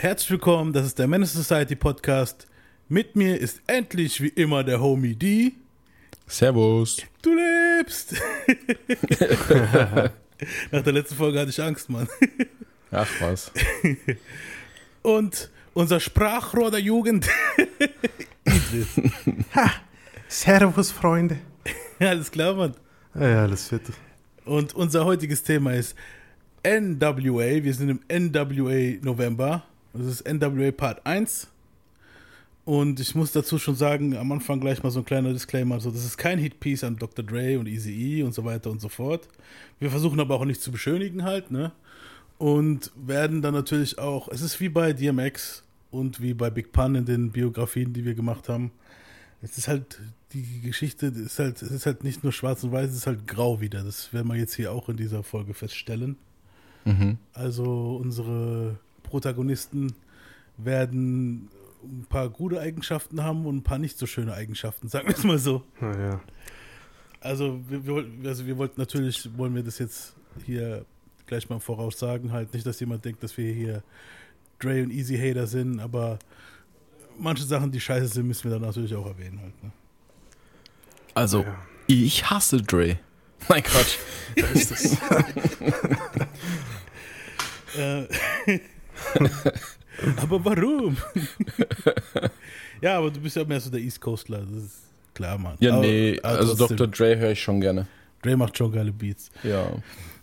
Herzlich willkommen, das ist der Menace Society Podcast. Mit mir ist endlich wie immer der Homie D. Servus. Du lebst! Nach der letzten Folge hatte ich Angst, Mann. Ach was. Und unser Sprachrohr der Jugend, Idris. Servus, Freunde. Alles klar, Mann. Ja, ja, alles fit. Und unser heutiges Thema ist NWA. Wir sind im NWA November. Das ist NWA Part 1. Und ich muss dazu schon sagen, am Anfang gleich mal so ein kleiner Disclaimer. So, das ist kein Hitpiece an Dr. Dre und Easy E und so weiter und so fort. Wir versuchen aber auch nicht zu beschönigen halt, ne? Und werden dann natürlich auch, es ist wie bei DMX und wie bei Big Pun in den Biografien, die wir gemacht haben. Es ist halt, die Geschichte ist halt, es ist halt nicht nur schwarz und weiß, es ist halt grau wieder. Das werden wir jetzt hier auch in dieser Folge feststellen. Mhm. Also unsere Protagonisten werden ein paar gute Eigenschaften haben und ein paar nicht so schöne Eigenschaften, sagen wir es mal so. Naja. Also wir, wir, wollten- also wir wollten natürlich, wollen wir das jetzt hier gleich mal voraus sagen, halt nicht, dass jemand denkt, dass wir hier Dre und Easy Hater sind, aber manche Sachen, die scheiße sind, müssen wir dann natürlich auch erwähnen halt. Ne? Also, Ja. ich hasse Dre. Nein, Quatsch. Da ist es. Aber warum? ja, aber du bist ja mehr so der East Coastler, das ist klar, Mann. Ja, aber, nee, aber also Dr. Dre höre ich schon gerne. Dre macht schon geile Beats. Ja.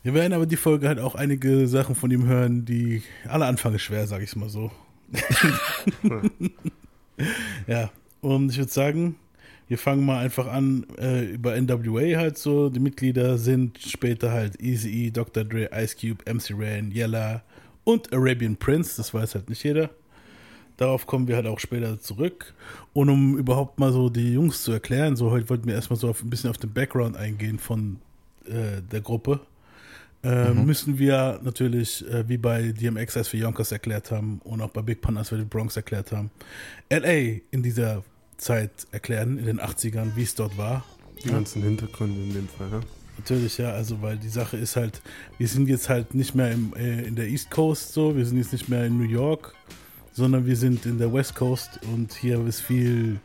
Wir werden aber die Folge halt auch einige Sachen von ihm hören, die alle Anfang schwer, sag ich mal so. ja, und ich würde sagen, wir fangen mal einfach an äh, über NWA halt so. Die Mitglieder sind später halt Easy E, Dr. Dre, Ice Cube, MC Ren, Yella und Arabian Prince. Das weiß halt nicht jeder. Darauf kommen wir halt auch später zurück. Und um überhaupt mal so die Jungs zu erklären, so heute wollten wir erstmal so auf, ein bisschen auf den Background eingehen von äh, der Gruppe. Äh, Müssen wir natürlich, äh, wie bei DMX, als wir Yonkers erklärt haben, und auch bei Big Pun, als wir die Bronx erklärt haben, LA in dieser Zeit erklären, in den 80ern, wie es dort war. Die ganzen Hintergründe in dem Fall, ja. Natürlich, ja, also weil die Sache ist halt, wir sind jetzt halt nicht mehr im, äh, in der East Coast so, wir sind jetzt nicht mehr in New York, sondern wir sind in der West Coast und hier ist viel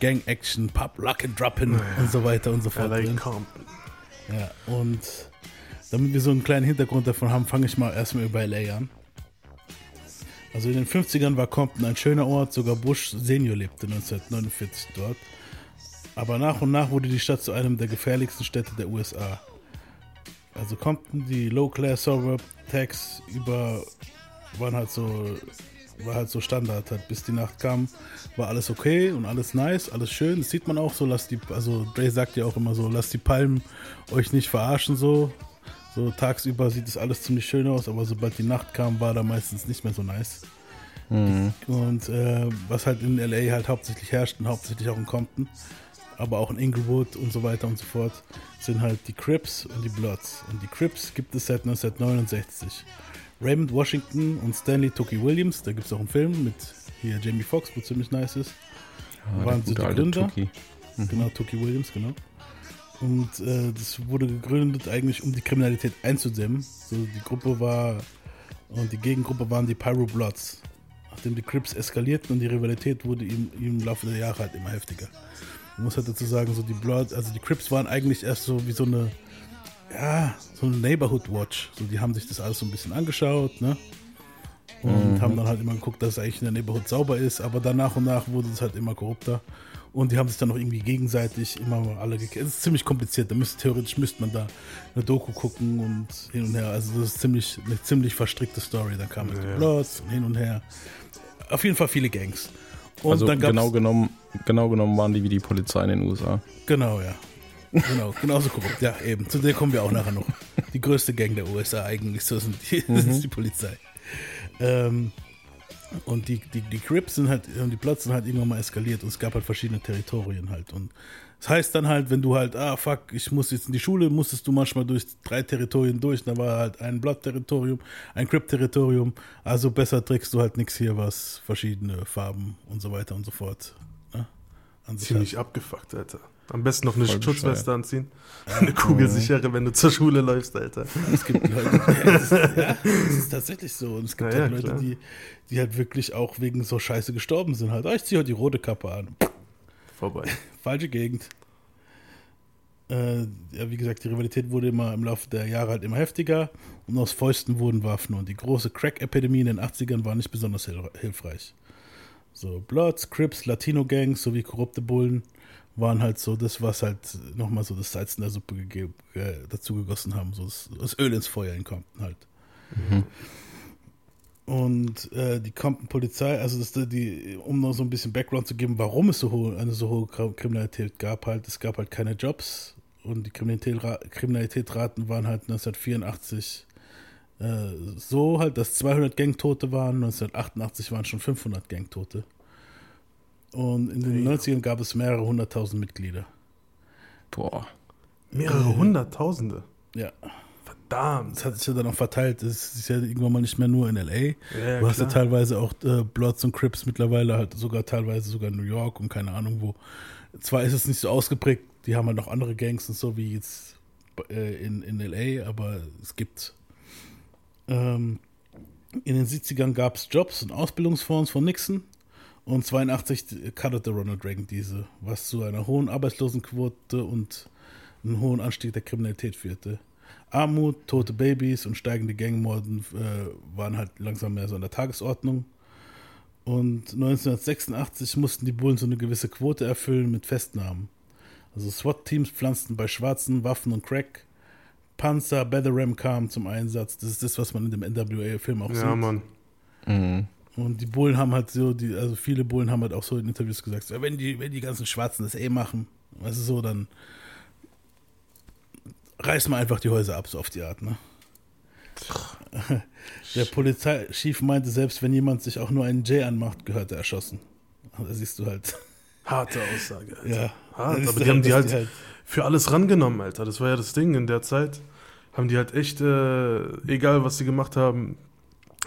Gang-Action, Pub, Lock and Dropping und so weiter und so fort. LA drin. Compton. Ja, und damit wir so einen kleinen Hintergrund davon haben, fange ich mal erstmal über LA an. Also in den 50ern war Compton ein schöner Ort, sogar Bush Senior lebte 1949 dort. Aber nach und nach wurde die Stadt zu einem der gefährlichsten Städte der USA. Also Compton, die Low-Class Suburb Tax über waren halt so war halt so Standard. Halt bis die Nacht kam war alles okay und alles nice alles schön. Das sieht man auch so lasst die also Dre sagt ja auch immer so lasst die Palmen euch nicht verarschen so. So tagsüber sieht es alles ziemlich schön aus aber sobald die Nacht kam war da meistens nicht mehr so nice. Und äh, was halt in LA halt hauptsächlich herrscht und hauptsächlich auch in Compton aber auch in Inglewood und so weiter und so fort, sind halt die Crips und die Bloods. Und die Crips gibt es seit 1969. Raymond Washington und Stanley Tookie Williams, da gibt es auch einen Film mit hier Jamie Foxx, wo ziemlich nice ist. Ah, Waren sie die Gründer? Tuki. Genau, Tookie Williams, genau. Und äh, das wurde gegründet eigentlich, um die Kriminalität einzudämmen. So die Gruppe war, und die Gegengruppe waren die Pyro Bloods. Nachdem die Crips eskalierten und die Rivalität wurde im, im Laufe der Jahre halt immer heftiger. Man muss halt dazu sagen, so die Bloods, also die Crips waren eigentlich erst so wie so eine, ja, so eine Neighborhood Watch. So die haben sich das alles so ein bisschen angeschaut, ne? Und haben dann halt immer geguckt, dass es eigentlich in der Neighborhood sauber ist, aber dann nach und nach wurde es halt immer korrupter. Und die haben sich dann noch irgendwie gegenseitig immer mal alle gekillt. Es ist ziemlich kompliziert. Da müsste, theoretisch müsste man da eine Doku gucken und hin und her. Also das ist ziemlich, eine ziemlich verstrickte Story. Dann kamen ja. Die Bloods und hin und her. Auf jeden Fall viele Gangs. Und Also genau genommen, genau genommen waren die wie die Polizei in den USA. Genau, ja. Genau, genauso korrupt. Ja, eben. Zu der kommen wir auch nachher noch. Die größte Gang der USA eigentlich, so sind die, das ist die Polizei. Ähm, und die, die, die Crips sind halt, und die Bloods sind halt irgendwann mal eskaliert und es gab halt verschiedene Territorien halt. Und das heißt dann halt, wenn du halt, ah fuck, ich muss jetzt in die Schule, musstest du manchmal durch drei Territorien durch. Da war halt ein Blood-Territorium, ein Crip-Territorium. Also besser trägst du halt nichts hier, was verschiedene Farben und so weiter und so fort. Ne? An sich Ziemlich abgefuckt, Alter. Am besten noch eine Voll Schutzweste anziehen. Eine kugelsichere, wenn du zur Schule läufst, Alter. Es gibt Leute, ja, es ist, ja, es ist tatsächlich so. Und es gibt Ja, halt Leute, klar. die, die halt wirklich auch wegen so Scheiße gestorben sind. Halt, ah, ich ziehe heute die rote Kappe an. Vorbei. Falsche Gegend. Äh, ja, wie gesagt, die Rivalität wurde immer im Laufe der Jahre halt immer heftiger und aus Fäusten wurden Waffen. Und die große Crack-Epidemie in den 80ern war nicht besonders hil hilfreich. So, Bloods, Crips, Latino-Gangs sowie korrupte Bullen waren halt so das, was halt nochmal so das Salz in der Suppe gegeben, äh, dazu gegossen haben. So das, das Öl ins Feuer Compton halt. Und äh, die Compton-Polizei, also das, die, um noch so ein bisschen Background zu geben, warum es so hohe, eine so hohe Kriminalität gab, halt, es gab halt keine Jobs und die Kriminalität, Kriminalitätsraten waren halt 1984 äh, so halt, dass 200 Gangtote waren, 1988 waren schon 500 Gangtote. Und in den 90ern gab es mehrere hunderttausend Mitglieder. Boah. Mehrere Hunderttausende. Ja, Verdammt. das hat sich ja dann auch verteilt. Es ist ja irgendwann mal nicht mehr nur in L.A., Ja, Du hast ja klar. teilweise auch äh, Bloods und Crips mittlerweile halt sogar teilweise sogar in New York und keine Ahnung wo. Zwar ist es nicht so ausgeprägt, die haben halt noch andere Gangs und so wie jetzt äh, in, in LA, aber es gibt. Ähm, in den 70ern gab es Jobs und Ausbildungsfonds von Nixon und 82 cuttete Ronald Reagan diese, was zu einer hohen Arbeitslosenquote und einem hohen Anstieg der Kriminalität führte. Armut, tote Babys und steigende Gangmorden äh, waren halt langsam mehr so an der Tagesordnung. Und 1986 mussten die Bullen so eine gewisse Quote erfüllen mit Festnahmen. Also SWAT-Teams pflanzten bei Schwarzen Waffen und Crack. Panzer, Battleram kamen zum Einsatz. Das ist das, was man in dem NWA-Film auch Ja, sieht. Mann. Mhm. Und die Bullen haben halt so, die, also viele Bullen haben halt auch so in Interviews gesagt, so, wenn die, wenn die ganzen Schwarzen das eh machen, weißt du so, dann reißen wir einfach die Häuser ab, so auf die Art, ne? Der Polizeichef meinte, selbst wenn jemand sich auch nur einen J anmacht, gehört er erschossen. Da siehst du halt. Harte Aussage, Alter. Ja. Hart, aber die haben die dass halt für alles rangenommen, Alter. Das war ja das Ding in der Zeit. Haben die halt echt, äh, egal was sie gemacht haben,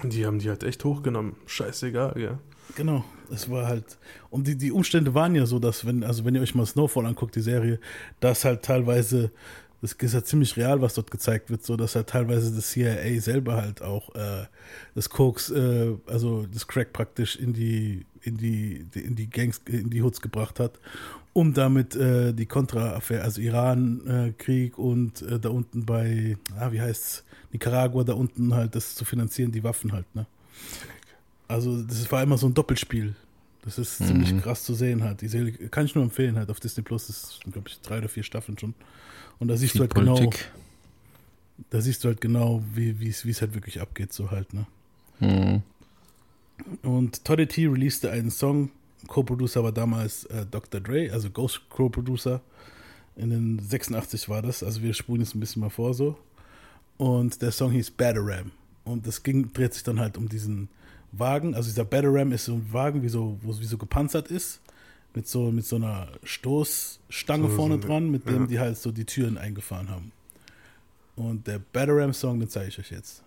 die haben die halt echt hochgenommen. Scheißegal, ja. Genau, es war halt, und die, die Umstände waren ja so, dass, wenn, also wenn ihr euch mal Snowfall anguckt, die Serie, dass halt teilweise, das ist ja ziemlich real, was dort gezeigt wird, so dass halt teilweise das CIA selber halt auch äh, das Koks, äh, also das Crack praktisch in die, in die, in die Gangs, in die Hoods gebracht hat, um damit äh, die Contra-Affäre, also Iran-Krieg und äh, da unten bei, ah, wie heißt's, Nicaragua, da unten halt das zu finanzieren, die Waffen halt, ne? Also das war immer so ein Doppelspiel. Das ist ziemlich krass zu sehen halt. Die Serie kann ich nur empfehlen halt auf Disney Plus. Das sind, glaube ich, drei oder vier Staffeln schon. Und da siehst Viel du halt genau, Politik. da siehst du halt genau, wie es halt wirklich abgeht so halt. Ne? Mhm. Und Toddy T releaste einen Song. Co-Producer war damals äh, Dr. Dre, also Ghost Co-Producer. In den 86 war das. Also wir spulen jetzt ein bisschen mal vor so. Und der Song hieß Battleram. Und das ging, dreht sich dann halt um diesen Wagen. Also dieser Battleram ist so ein Wagen, wie so, wo es wie so gepanzert ist. Mit so, mit so einer Stoßstange So- so vorne eine- dran, mit dem ja. die halt so die Türen eingefahren haben. Und der Battleram-Song, den zeige ich euch jetzt.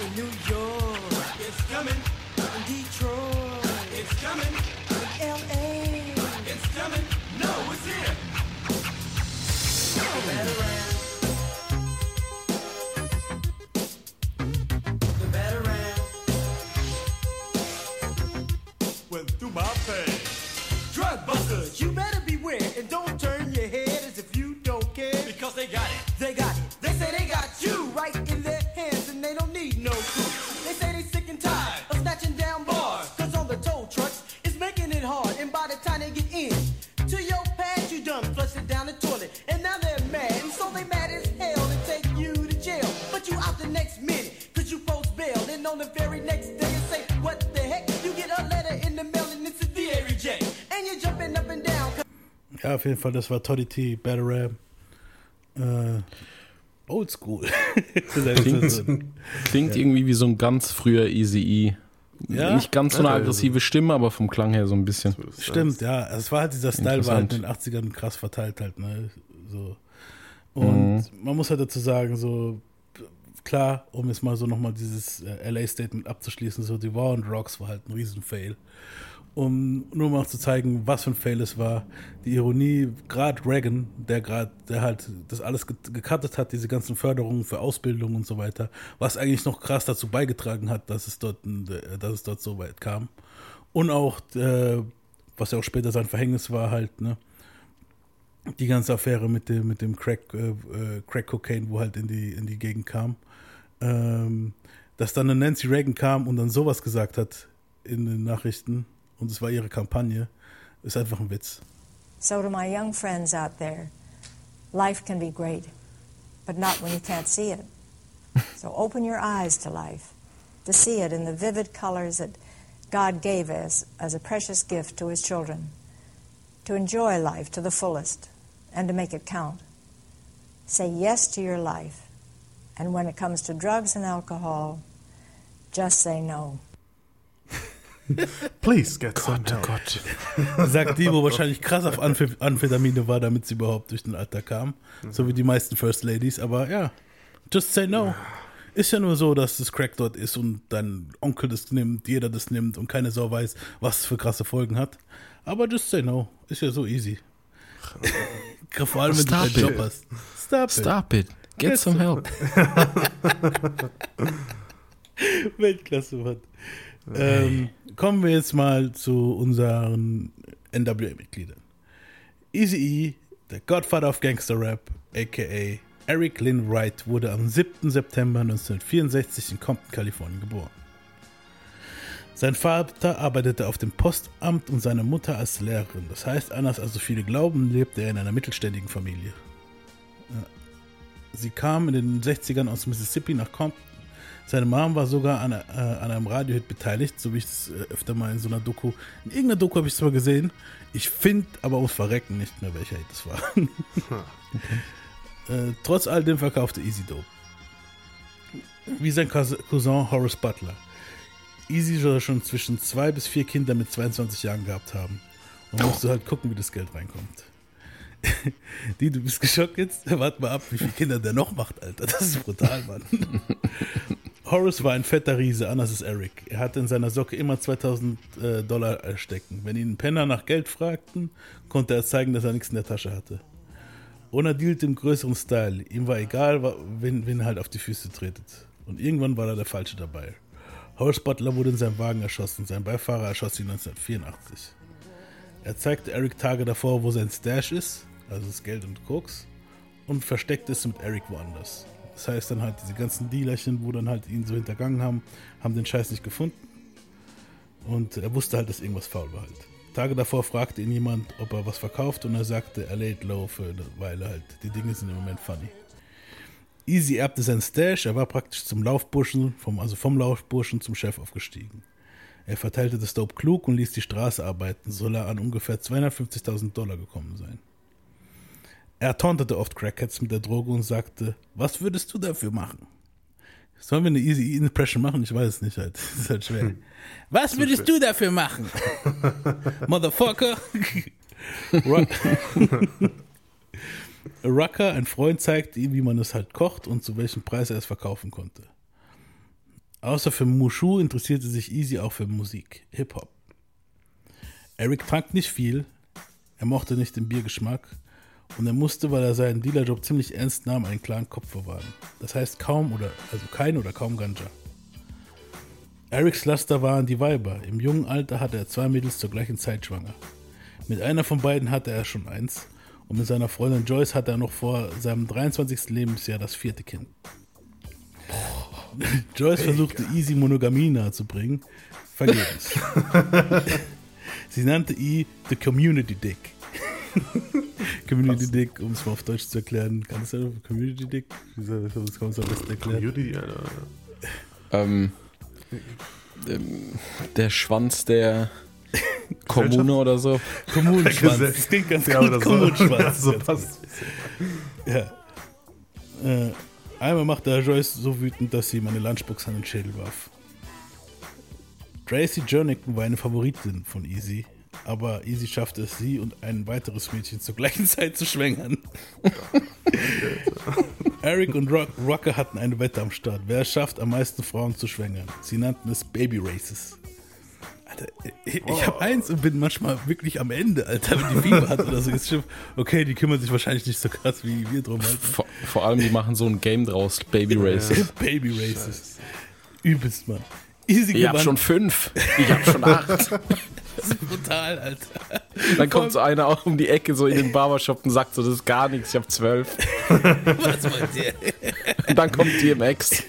In New York, it's coming. to my past. Ja, auf jeden Fall, das war Toddy T, Battleram. Äh, Oldschool. Klingt, klingt irgendwie wie so ein ganz früher Easy Ja? Nicht ganz so eine Ja, aggressive Stimme, aber vom Klang her so ein bisschen. Stimmt, ja. Also Es war halt dieser Style, war halt in den 80ern krass verteilt halt, ne? So. Und man muss halt dazu sagen, so klar, um jetzt mal so nochmal dieses äh, LA-Statement abzuschließen, so die War on Rocks war halt ein Riesenfail. Um nur mal zu zeigen, was für ein Fail es war. Die Ironie, gerade Reagan, der gerade, der halt das alles ge- gecuttet hat, diese ganzen Förderungen für Ausbildung und so weiter, was eigentlich noch krass dazu beigetragen hat, dass es dort, dass es dort so weit kam. Und auch, äh, was ja auch später sein Verhängnis war, halt, ne, die ganze Affäre mit dem, mit dem Crack, äh, äh, Crack Cocaine, wo halt in die, in die Gegend kam. Ähm, dass dann eine Nancy Reagan kam und dann sowas gesagt hat in den Nachrichten und es war ihre Kampagne, ist einfach ein Witz. So, to my young friends out there, life can be great, but not when you can't see it. So, open your eyes to life, to see it in the vivid colors that God gave us as a precious gift to His children, to enjoy life to the fullest, and to make it count. Say yes to your life, and when it comes to drugs and alcohol, just say no. Please get some Gott, help. Gott. Sagt die, wo wahrscheinlich krass auf Amph Amphetamine war, damit sie überhaupt durch den Alter kam. So wie die meisten First Ladies. Aber ja, just say no. Ist ja nur so, dass das Crack dort ist und dein Onkel das nimmt, jeder das nimmt und keine Sau weiß, was es für krasse Folgen hat. Aber just say no. Ist ja so easy. Vor allem, wenn du Stop keinen it. Job hast. Stop, it. Stop it. Get Get some help. Weltklasse, Mann. Ähm, kommen wir jetzt mal zu unseren NWA-Mitgliedern. Easy E, der Godfather of Gangster Rap, aka Eric Lynn Wright, wurde am 7. September 1964 in Compton, Kalifornien geboren. Sein Vater arbeitete auf dem Postamt und seine Mutter als Lehrerin. Das heißt, anders als so viele glauben, lebte er in einer mittelständigen Familie. Sie kam in den 60ern aus Mississippi nach Compton seine Mom war sogar an, äh, an einem Radiohit beteiligt, so wie ich es äh, öfter mal in so einer Doku. In irgendeiner Doku habe ich es zwar gesehen. Ich finde aber ums Verrecken nicht mehr, welcher Hit das war. äh, trotz all dem verkaufte Easy Dope. Wie sein Cous- Cousin Horace Butler. Easy soll schon zwischen zwei bis vier Kinder mit 22 Jahren gehabt haben. Und musste halt gucken, wie das Geld reinkommt. Die, du bist geschockt jetzt? Warte mal ab, wie viele Kinder der noch macht, Alter. Das ist brutal, Mann. Horace war ein fetter Riese, anders ist Eric. Er hatte in seiner Socke immer 2000 äh, Dollar stecken. Wenn ihn Penner nach Geld fragten, konnte er zeigen, dass er nichts in der Tasche hatte. Und er dealte im größeren Style. Ihm war egal, wen, wen halt auf die Füße tretet. Und irgendwann war er der Falsche dabei. Horace Butler wurde in seinem Wagen erschossen. Sein Beifahrer erschoss ihn 1984. Er zeigte Eric Tage davor, wo sein Stash ist, also das Geld und Koks, und versteckte es mit Eric woanders. Das heißt dann halt, diese ganzen Dealerchen, wo dann halt ihn so hintergangen haben, haben den Scheiß nicht gefunden. Und er wusste halt, dass irgendwas faul war halt. Tage davor fragte ihn jemand, ob er was verkauft und er sagte, er lädt low für eine Weile halt. Die Dinge sind im Moment funny. Easy erbte sein Stash, er war praktisch zum Laufburschen, vom, also vom Laufburschen zum Chef aufgestiegen. Er verteilte das Dope klug und ließ die Straße arbeiten, soll er an ungefähr 250.000 Dollar gekommen sein. Er tauntete oft Crackheads mit der Droge und sagte, was würdest du dafür machen? Sollen wir eine Easy Impression machen? Ich weiß es nicht halt. Das ist halt schwer. Was würdest du dafür machen? Motherfucker. Ru- Rucker, ein Freund, zeigte ihm, wie man es halt kocht und zu welchem Preis er es verkaufen konnte. Außer für Mushu interessierte sich Easy auch für Musik, Hip-Hop. Eric trank nicht viel, er mochte nicht den Biergeschmack und er musste, weil er seinen Dealerjob ziemlich ernst nahm, einen klaren Kopf bewahren. Das heißt kaum oder, also kein oder kaum Ganja. Erics Laster waren die Weiber. Im jungen Alter hatte er zwei Mädels zur gleichen Zeit schwanger. Mit einer von beiden hatte er schon eins und mit seiner Freundin Joyce hatte er noch vor seinem 23. Lebensjahr das vierte Kind. Joyce versuchte Easy Monogamie nahezubringen, vergebens. Sie nannte ihn The Community Dick. Community Dick, um es mal auf Deutsch zu erklären. Kann es ja Community Dick? Das kann man es am besten erklären? Judy, Alter. Ähm, ähm, der Schwanz der Kommune oder so. Kommunenschwanz. Das klingt ganz Ja, gut. so. Kommunenschwanz. so passt. Ja. Äh, einmal machte er Joyce so wütend, dass sie ihm eine Lunchbox an den Schädel warf. Tracy Jernigan war eine Favoritin von Easy, aber Easy schaffte es, sie und ein weiteres Mädchen zur gleichen Zeit zu schwängern. Eric und Rock, Rocker hatten eine Wette am Start. Wer schafft, am meisten Frauen zu schwängern? Sie nannten es Baby Races. Alter, ich, ich habe eins und bin manchmal wirklich am Ende, Alter, wenn die Fieber hat oder so. Ist schon, okay, die kümmern sich wahrscheinlich nicht so krass wie wir drum. Alter. Vor, vor allem, die machen so ein Game draus, Baby Races. Baby Races. Übelst, Mann. Easy Ich hab gewann. schon fünf. Ich hab schon acht. Das ist brutal, Alter. Dann kommt so einer auch um die Ecke so in den Barbershop und sagt so, das ist gar nichts, ich hab zwölf. Was wollt ihr? Und dann kommt DMX.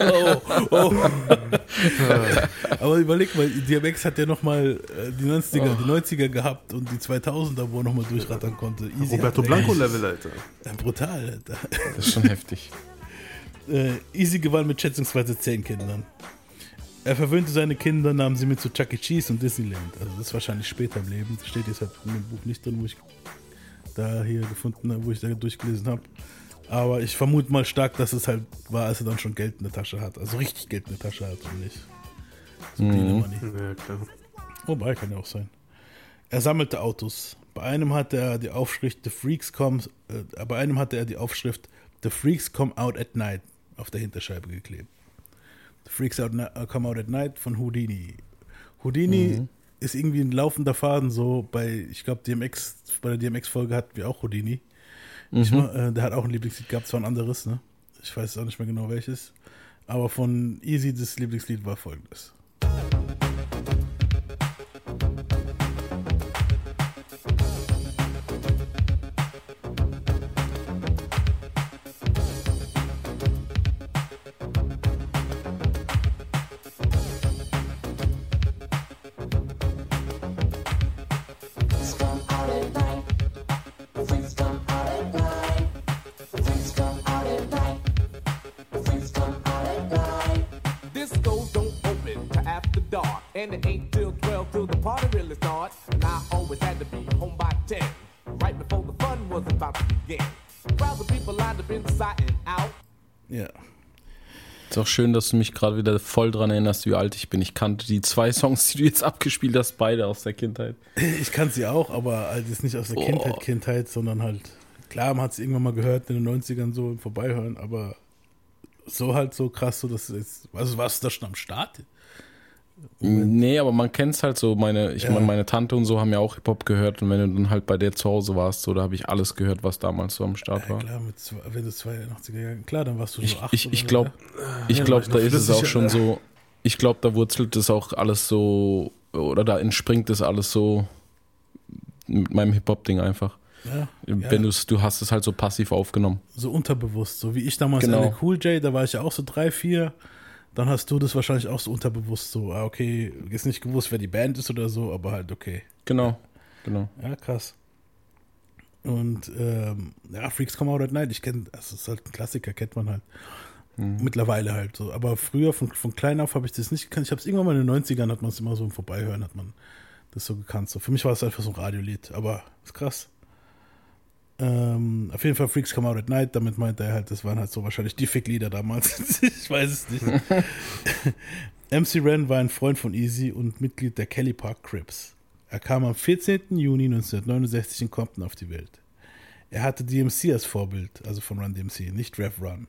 Oh, oh. Aber überleg mal, DMX hat ja nochmal äh, die 90er, die 90er gehabt und die 2000er, wo er nochmal durchrattern konnte. Easy Roberto Blanco-Level, Alter. Ja, brutal, Alter. Das ist schon heftig. Äh, Easy gewann mit schätzungsweise zehn Kindern. Er verwöhnte seine Kinder, nahm sie mit zu Chuck E. Cheese und Disneyland. Also das ist wahrscheinlich später im Leben. Das steht jetzt halt in dem Buch nicht drin, wo ich da hier gefunden habe, wo ich da durchgelesen habe. Aber ich vermute mal stark, dass es halt war, als er dann schon Geld in der Tasche hat. Also richtig Geld in der Tasche hat und nicht so Dealer Money. Ja, klar. Wobei, kann ja auch sein. Er sammelte Autos. Bei einem hatte er die Aufschrift The Freaks Come, äh, bei einem hatte er die Aufschrift The Freaks Come Out at Night auf der Hinterscheibe geklebt. The Freaks out, uh, Come Out at Night von Houdini. Houdini ist irgendwie ein laufender Faden so bei, ich glaube, DMX, bei der DMX-Folge hatten wir auch Houdini. Ich, mal, äh, der hat auch ein Lieblingslied gehabt, zwar ein anderes, ne? Ich weiß auch nicht mehr genau welches. Aber von Easy, das Lieblingslied war folgendes. Ist auch schön, dass du mich gerade wieder voll dran erinnerst, wie alt ich bin. Ich kannte die zwei Songs, die du jetzt abgespielt hast, beide aus der Kindheit. Ich kann sie auch, aber halt jetzt nicht aus der Oh. Kindheit, Kindheit, sondern halt, klar, man hat es irgendwann mal gehört in den 90ern so im Vorbeihören, aber so halt so krass, so dass es jetzt, also warst du da schon am Start? Nee, aber man kennt es halt so. Meine, ich Ja. meine, meine Tante und so haben ja auch Hip-Hop gehört und wenn du dann halt bei der zu Hause warst, so, da habe ich alles gehört, was damals so am Start Ja, war. klar, mit zwei, wenn du 82er Jahren, klar, dann warst du so Ich, acht ich, ich glaube, ich Ja, glaub, da ist es auch schon ja. so, ich glaube, da wurzelt das auch alles so, oder da entspringt das alles so mit meinem Hip-Hop-Ding einfach. ja, Wenn ja, du du hast es halt so passiv aufgenommen. so unterbewusst, so wie ich damals Genau. LL Cool J, da war ich ja auch so drei, vier, dann hast du das wahrscheinlich auch so unterbewusst so, ah, okay, jetzt nicht gewusst, wer die Band ist oder so, aber halt okay. Genau, genau. Ja, krass. Und ähm, ja, Freaks Come Out at Night, ich kenne, das ist halt ein Klassiker, kennt man halt. Mittlerweile halt so. Aber früher, von, von klein auf, habe ich das nicht gekannt. Ich habe es irgendwann mal in den 90ern, hat man es immer so im Vorbeihören, hat man das so gekannt. So. Für mich war es einfach so ein Radiolied, aber ist krass. Ähm, auf jeden Fall Freaks Come Out at Night, damit meinte er halt, das waren halt so wahrscheinlich die Fick-Lieder damals. ich weiß es nicht. MC Ren war ein Freund von Easy und Mitglied der Kelly Park Crips. Er kam am 14. Juni 1969 in Compton auf die Welt. Er hatte DMC als Vorbild, also von Run DMC, nicht Rev Run.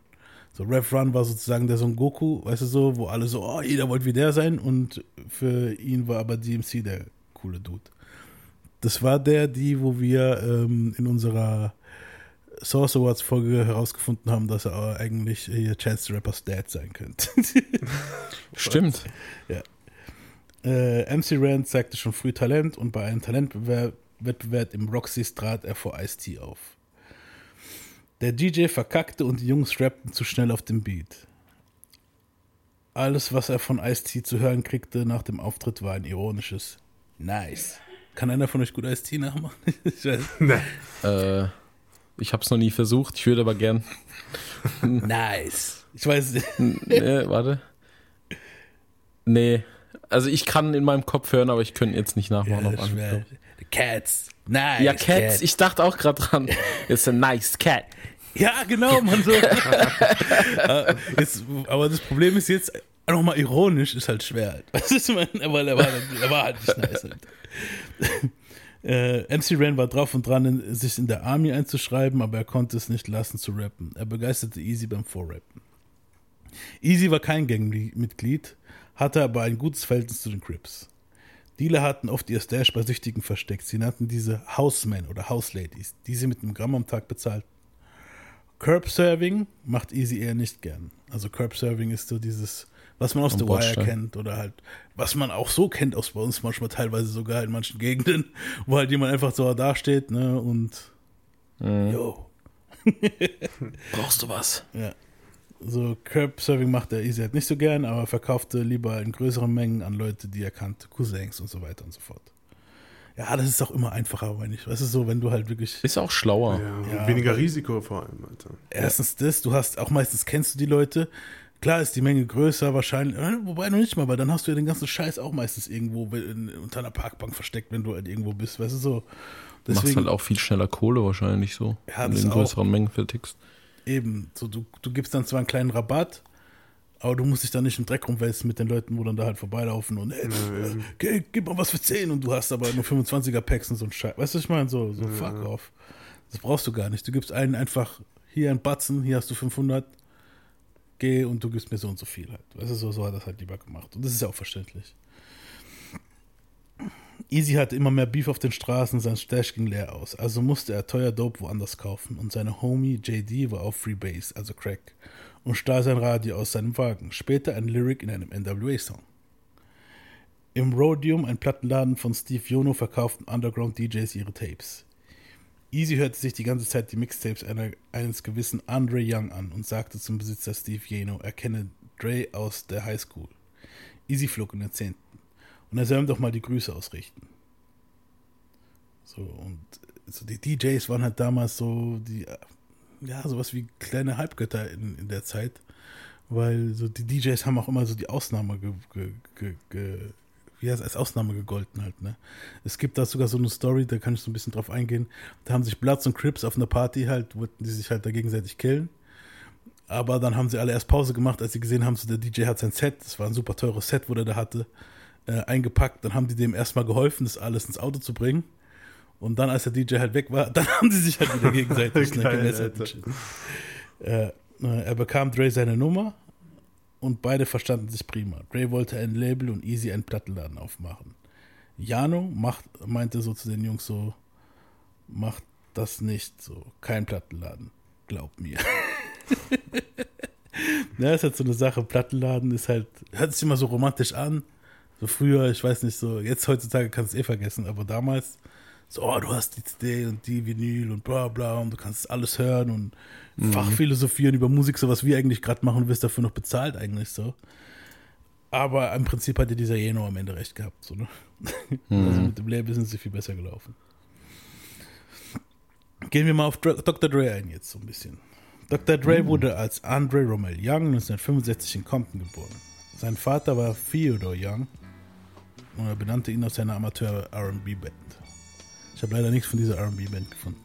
So, Rev Run war sozusagen der Son Goku, weißt du so, wo alle so, oh, jeder wollte wie der sein und für ihn war aber DMC der coole Dude. Das war der, die, wo wir ähm, in unserer Source Awards Folge herausgefunden haben, dass er eigentlich hier Chance the Rapper's Dad sein könnte. Stimmt. Äh, MC Rand zeigte schon früh Talent und bei einem Talentwettbewerb im Roxy trat er vor Ice-T auf. Der DJ verkackte und die Jungs rappten zu schnell auf dem Beat. Alles, was er von Ice-T zu hören kriegte nach dem Auftritt, war ein ironisches Nice. Kann einer von euch gut Ice-T nachmachen? ich weiß. Nee. Äh, ich habe es noch nie versucht, ich würde aber gern. Nice. Ich weiß nicht. Nee, warte. Nee. Also ich kann in meinem Kopf hören, aber ich könnte jetzt nicht Ja, nachmachen. auf das ist Anhieb. Cats. Nice. ja, Cats, ich dachte auch gerade dran. It's a nice cat. Ja, genau, man so. Jetzt, aber das Problem ist jetzt, nochmal ironisch ist halt schwer. Halt. Das ist mein, weil er war, er war halt nicht nice. Halt. Äh, MC Ren war drauf und dran, sich in der Army einzuschreiben, aber er konnte es nicht lassen zu rappen. Er begeisterte Easy beim Vorrappen. Easy war kein Gangmitglied, hatte aber ein gutes Verhältnis zu den Crips. Dealer hatten oft ihr Stash bei Süchtigen versteckt. Sie nannten diese Housemen oder Houseladies, die sie mit einem Gramm am Tag bezahlten. Curb Serving macht Easy eher nicht gern. Also Curb Serving ist so dieses, was man aus The Wire kennt oder halt, was man auch so kennt aus bei uns manchmal teilweise sogar in manchen Gegenden, wo halt jemand einfach so dasteht, ne, und yo, Brauchst du was? ja. So Curb Serving macht er Easy halt nicht so gern, aber verkaufte lieber in größeren Mengen an Leute, die er kannte, Cousins und so weiter und so fort. Ja, das ist auch immer einfacher, meine ich. Weißt du, so, wenn du halt wirklich Ist auch schlauer. Ja, Ja, weniger Risiko vor allem, Alter. Erstens das, du hast auch meistens kennst du die Leute. Klar ist die Menge größer wahrscheinlich, äh, wobei noch nicht mal, weil dann hast du ja den ganzen Scheiß auch meistens irgendwo in, unter einer Parkbank versteckt, wenn du halt irgendwo bist, weißt du so. Machst Deswegen halt auch viel schneller Kohle wahrscheinlich so. Ja, wenn du in auch. größeren Mengen vertickst. eben, so du, du gibst dann zwar einen kleinen Rabatt, aber du musst dich dann nicht im Dreck rumwälzen mit den Leuten, wo dann da halt vorbeilaufen und ey, äh, geh, gib mal was für 10 und du hast aber nur 25er Packs und so ein Scheiß. Weißt du, was ich meine? So, so fuck off. Das brauchst du gar nicht. Du gibst einen einfach hier ein Batzen, hier hast du 500, geh und du gibst mir so und so viel halt. Weißt du, so, so hat er das halt lieber gemacht. Und das ist ja auch verständlich. Easy hatte immer mehr Beef auf den Straßen, sein Stash ging leer aus. Also musste er teuer Dope woanders kaufen und seine Homie JD war auf Freebase, also Crack, und stahl sein Radio aus seinem Wagen. Später ein Lyric in einem NWA-Song. Im Rhodium, ein Plattenladen von Steve Yono, verkauften Underground-DJs ihre Tapes. Easy hörte sich die ganze Zeit die Mixtapes einer, eines gewissen Andre Young an und sagte zum Besitzer Steve Yono, er kenne Dre aus der Highschool. Easy flog in den Zehnten. Und er soll ihm doch mal die Grüße ausrichten. So, und so die DJs waren halt damals so, die, ja, sowas wie kleine Halbgötter in, in der Zeit, weil so die DJs haben auch immer so die Ausnahme, ge, ge, ge, heißt, als Ausnahme gegolten halt, ne. Es gibt da sogar so eine Story, da kann ich so ein bisschen drauf eingehen, da haben sich Bloods und Crips auf einer Party halt, wollten die sich halt da gegenseitig killen. Aber dann haben sie alle erst Pause gemacht, als sie gesehen haben, so der DJ hat sein Set, das war ein super teures Set, wo der da hatte, äh, eingepackt. Dann haben die dem erstmal geholfen, das alles ins Auto zu bringen. Und dann, als der DJ halt weg war, dann haben sie sich halt wieder gegenseitig ne, Geil, äh, er bekam Dre seine Nummer und beide verstanden sich prima. Dre wollte ein Label und Easy einen Plattenladen aufmachen. Jano macht, meinte so zu den Jungs so, macht das nicht so, kein Plattenladen, glaub mir. ja, ist halt so eine Sache, Plattenladen ist halt, hört sich immer so romantisch an. So früher, ich weiß nicht, so, jetzt heutzutage kannst du es eh vergessen, aber damals, so, oh, du hast die CD und die Vinyl und bla bla und du kannst alles hören und Fachphilosophieren über Musik, so was wir eigentlich gerade machen, du wirst dafür noch bezahlt eigentlich so. Aber im Prinzip hat dir dieser Jeno am Ende recht gehabt, so, ne? Also mit dem Label sind sie viel besser gelaufen. Gehen wir mal auf Dr. Dr. Dre ein jetzt so ein bisschen. Dr. Dre wurde als Andre Romel Young 1965 in Compton geboren. Sein Vater war Theodore Young und er benannte ihn aus seiner Amateur-R&B-Band. Habe leider nichts von dieser R&B-Band gefunden.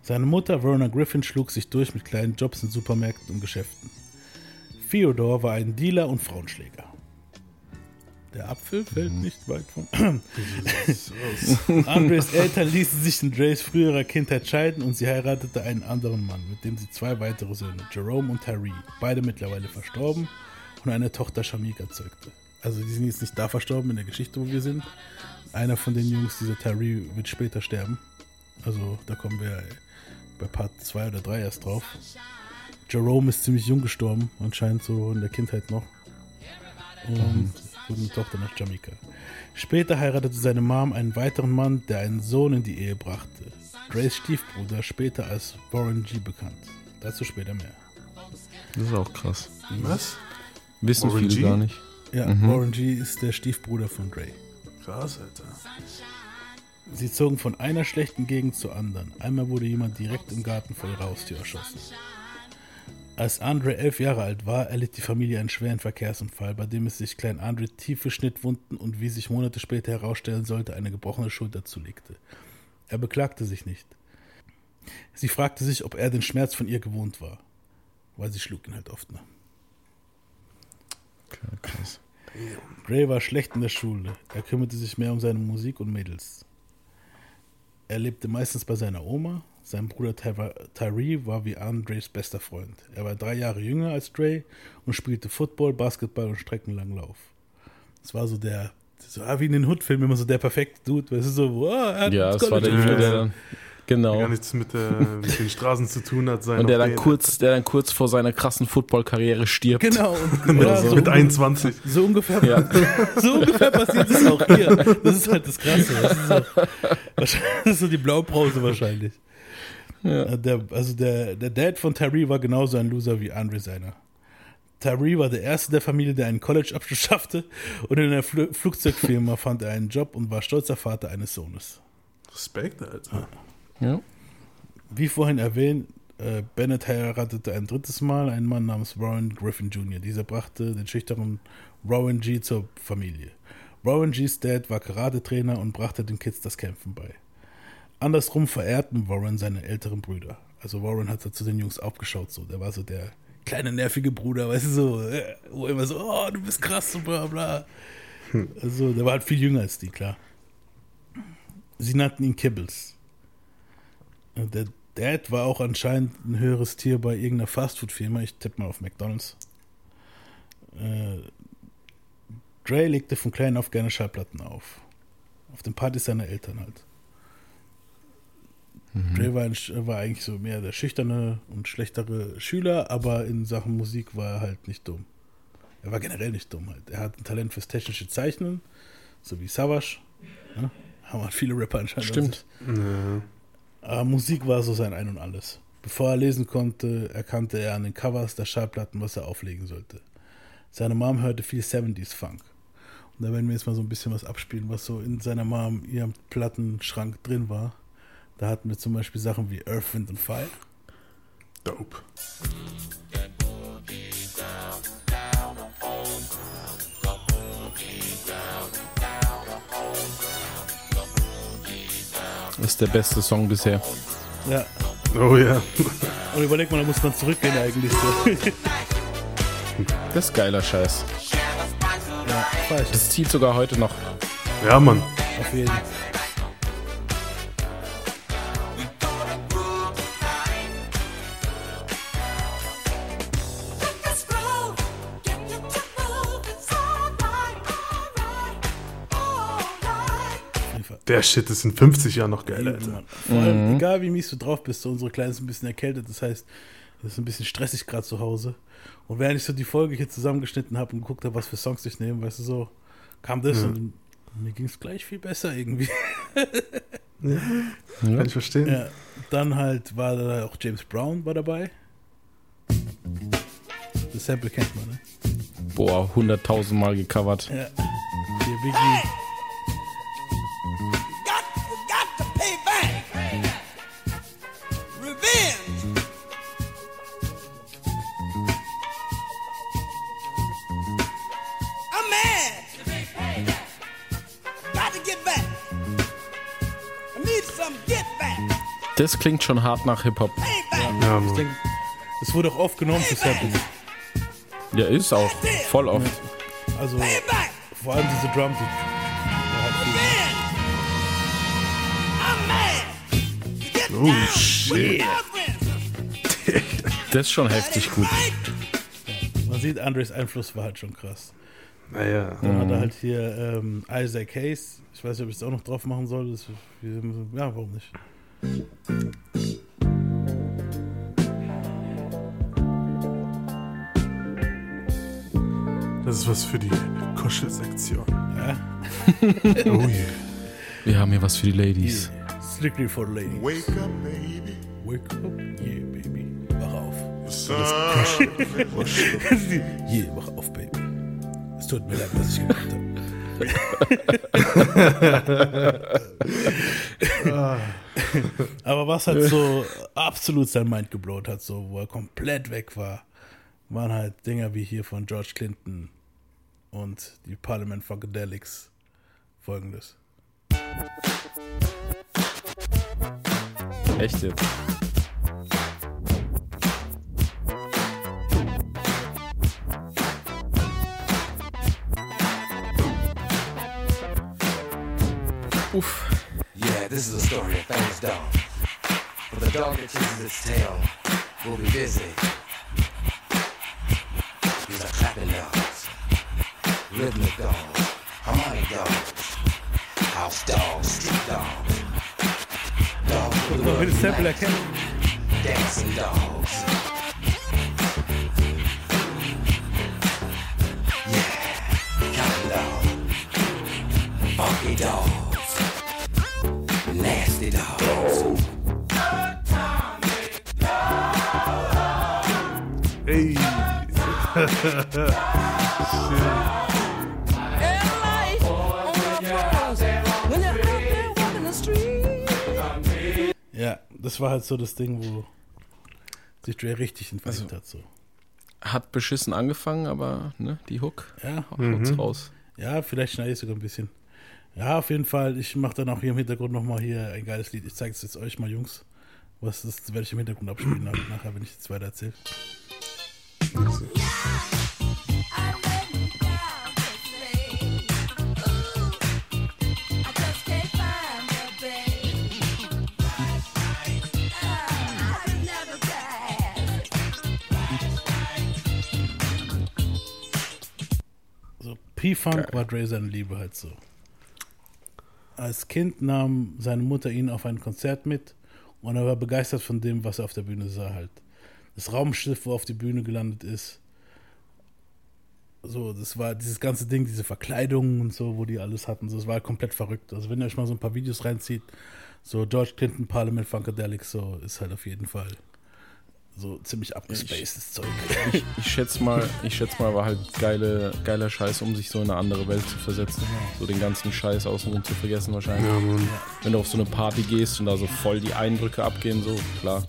Seine Mutter Verona Griffin schlug sich durch mit kleinen Jobs in Supermärkten und Geschäften. Theodore war ein Dealer und Frauenschläger. Der Apfel fällt nicht weit von. Andres Eltern ließen sich in Dre's früherer Kindheit scheiden und sie heiratete einen anderen Mann, mit dem sie zwei weitere Söhne, Jerome und Tyree, beide mittlerweile verstorben, und eine Tochter Shamika zeugte. Also die sind jetzt nicht da verstorben in der Geschichte, wo wir sind. Einer von den Jungs, dieser Tyree, wird später sterben. Also da kommen wir bei Part 2 oder 3 erst drauf. Jerome ist ziemlich jung gestorben, anscheinend so in der Kindheit noch. Und wurde eine Tochter nach Jamaika. Später heiratete seine Mom einen weiteren Mann, der einen Sohn in die Ehe brachte. Grace Stiefbruder, später als Warren G. bekannt. Dazu später mehr. Das ist auch krass. Was? Wissen Warren viele G? gar nicht. Ja, Warren G. ist der Stiefbruder von Dre. Krass, Alter. Sie zogen von einer schlechten Gegend zur anderen. Einmal wurde jemand direkt im Garten vor ihrer Haustür erschossen. Als Andre elf Jahre alt war, erlitt die Familie einen schweren Verkehrsunfall, bei dem es sich Klein Andre tiefe Schnittwunden und wie sich Monate später herausstellen sollte, eine gebrochene Schulter zulegte. Er beklagte sich nicht. Sie fragte sich, ob er den Schmerz von ihr gewohnt war, weil sie schlug ihn halt oft. Ne? Okay, krass. Gray war schlecht in der Schule. Er kümmerte sich mehr um seine Musik und Mädels. Er lebte meistens bei seiner Oma. Sein Bruder Ty- Tyree war wie Andres bester Freund. Er war drei Jahre jünger als Dre und spielte Football, Basketball und Streckenlanglauf. Das war so der, so wie in den Hood-Filmen immer so der perfekte Dude, weißt du, so, oh, er Ja, es war der Junge, der Ja. Dann. Der Genau. gar nichts mit, äh, mit den Straßen zu tun hat. Sein Und der dann kurz, der dann kurz vor seiner krassen Football-Karriere stirbt. Genau, und, ja, so, mit 21. so ungefähr, Ja. so ungefähr passiert es auch hier. Das ist halt das Krasse. Das ist so, das ist so die Blaupause wahrscheinlich. Äh, Der, also der, der Dad von Tyree war genauso ein Loser wie Andre seiner. Tyree war der erste der Familie, der einen College-Abschluss schaffte und in einer Fl Flugzeugfirma fand er einen Job und war stolzer Vater eines Sohnes. Respekt, Alter. Ja. Wie vorhin erwähnt, äh, Bennett heiratete ein drittes Mal einen Mann namens Warren Griffin Jr. Dieser brachte den schüchternen Rowan G. zur Familie. Rowan G's Dad war Karate-Trainer und brachte den Kids das Kämpfen bei. Andersrum verehrten Warren seine älteren Brüder. Also Warren hat so zu den Jungs aufgeschaut, so. Der war so der kleine nervige Bruder, weißt du, so, äh, wo immer so, oh, du bist krass und bla bla. Also, der war halt viel jünger als die, klar. Sie nannten ihn Kibbles. Der Dad war auch anscheinend ein höheres Tier bei irgendeiner Fastfood-Firma. Ich tippe mal auf McDonalds. Äh, Dre legte von klein auf gerne Schallplatten auf. Auf den Partys seiner Eltern halt. Dre war, ein, war eigentlich so mehr der schüchterne und schlechtere Schüler, aber in Sachen Musik war er halt nicht dumm. Er war generell nicht dumm halt. Er hat ein Talent fürs technische Zeichnen, so wie Savage. Ne? Haben halt viele Rapper anscheinend. Stimmt. Ja. Aber Musik war so sein Ein und Alles. Bevor er lesen konnte, erkannte er an den Covers der Schallplatten, was er auflegen sollte. Seine Mom hörte viel 70s Funk. Und da werden wir jetzt mal so ein bisschen was abspielen, was so in seiner Mom, ihrem Plattenschrank drin war. Da hatten wir zum Beispiel Sachen wie Earth, Wind and Fire. Dope. Ist der beste Song bisher. Ja. Oh ja. Und überleg mal, da muss man zurückgehen eigentlich so. Das ist geiler Scheiß. ja. Das zieht sogar heute noch. Ja, Mann. Auf jeden Fall. Der Shit ist in 50 Jahren noch geil, Alter. Vor allem, egal wie mies du drauf bist, so unsere Kleine ist ein bisschen erkältet, das heißt, es ist ein bisschen stressig gerade zu Hause. Und während ich so die Folge hier zusammengeschnitten habe und geguckt habe, was für Songs ich nehme, weißt du, so kam das und mir ging es gleich viel besser irgendwie. Kann ich verstehen. ja, dann halt war da auch James Brown war dabei. Das Sample kennt man, ne? Boah, 100.000 Mal gecovert. Ja. Hier Biggie. Das klingt schon hart nach Hip-Hop. Ja, Ich Mann. denke, es wurde auch oft genommen für Samples. Ja, ist auch. Voll oft. Also Payback. vor allem diese Drum. Die, da hat viel- Revenge. I'm mad. To get Oh, shit. Das ist schon heftig gut. Man sieht, Andres Einfluss war halt schon krass. Naja. Dann hat er halt hier ähm, Isaac Hayes. Ich weiß nicht, ob ich es auch noch drauf machen soll. Das, ja, warum nicht? Das ist was für die Kuschelsektion. Ja. Oh yeah. Wir haben hier was für die Ladies. Strictly for ladies. Wake up, baby. Wake up. Yeah, baby. Wach auf. The sun. Yeah, wach auf, Baby. Es tut mir leid, was ich gemacht habe. Aber was halt so absolut sein Mind geblowt hat, so, wo er komplett weg war, waren halt Dinger wie hier von George Clinton und die Parliament Funkadelics folgendes. Echt jetzt? Uff. That this is a story of famous dog. But the dog that chases its tail will be busy. These are clapping dogs, rhythmic dogs, harmonic dogs, house dogs, street dogs, dogs who So, wie das Sample love erkennen. dancing dogs. Yeah, counting dogs, funky dogs, nasty Ey. Ja, das war halt so das Ding, wo sich Dre richtig entwickelt Also- hat. So. Hat beschissen angefangen, aber ne, die Hook Ja, haut's raus. ja, vielleicht schneide ich sogar ein bisschen. Ja, auf jeden Fall. Ich mache dann auch hier im Hintergrund nochmal hier ein geiles Lied. Ich zeige es jetzt euch mal, Jungs. Was das werde ich im Hintergrund abspielen nach- nachher, wenn ich jetzt weiter erzähle. So, P-Funk war Dre seine Liebe halt so. Als Kind nahm seine Mutter ihn auf ein Konzert mit und er war begeistert von dem, was er auf der Bühne sah halt. Das Raumschiff, wo er auf die Bühne gelandet ist. So, das war dieses ganze Ding, diese Verkleidungen und so, wo die alles hatten. So, das war komplett verrückt. Also wenn ihr euch mal so ein paar Videos reinzieht, so George Clinton Parliament Funkadelic, so ist halt auf jeden Fall so ziemlich abgespacedes Zeug. Ich, ich schätze mal, ich schätze mal, war halt geile, geiler Scheiß, um sich so in eine andere Welt zu versetzen. So den ganzen Scheiß außenrum zu vergessen wahrscheinlich. Ja, Mann. Wenn du auf so eine Party gehst und da so voll die Eindrücke abgehen, so klar,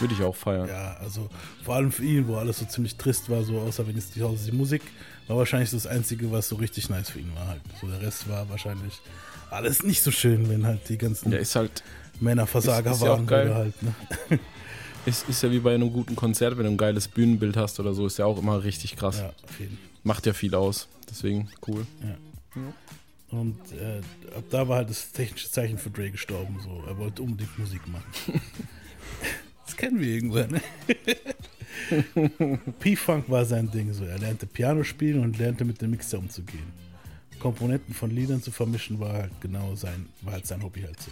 würde ich auch feiern. Ja, also vor allem für ihn, wo alles so ziemlich trist war, so außer wenn es die, die Musik, war wahrscheinlich das Einzige, was so richtig nice für ihn war halt. So der Rest war wahrscheinlich alles nicht so schön, wenn halt die ganzen Der ist halt, Männer Versager ist- ist ja auch waren geil. oder halt, ne? ist, ist ja wie bei einem guten Konzert, wenn du ein geiles Bühnenbild hast oder so, ist ja auch immer richtig krass. Ja, auf jeden Macht ja viel aus. Deswegen cool. Und äh, ab da war halt das technische Zeichen für Dre gestorben. So. Er wollte unbedingt Musik machen. das kennen wir irgendwann. Ne? P-Funk war sein Ding. So. Er lernte Piano spielen und lernte mit dem Mixer umzugehen. Komponenten von Liedern zu vermischen war halt genau sein, war halt sein Hobby halt so.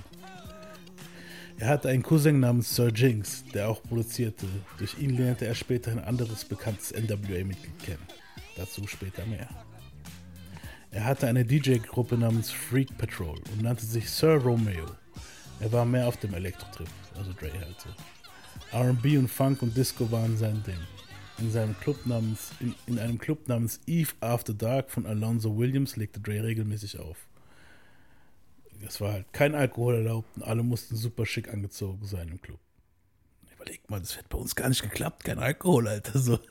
Er hatte einen Cousin namens Sir Jinx, der auch produzierte. Durch ihn lernte er später ein anderes bekanntes NWA-Mitglied kennen. Dazu später mehr. Er hatte eine DJ-Gruppe namens Freak Patrol und nannte sich Sir Romeo. Er war mehr auf dem Elektro-Trip, also Dre halt. R&B und Funk und Disco waren sein Ding. In, seinem Club namens, in, in einem Club namens Eve After Dark von Alonzo Williams legte Dre regelmäßig auf. Es war halt kein Alkohol erlaubt und alle mussten super schick angezogen sein im Club. Überlegt mal, das hätte bei uns gar nicht geklappt, kein Alkohol, Alter. So.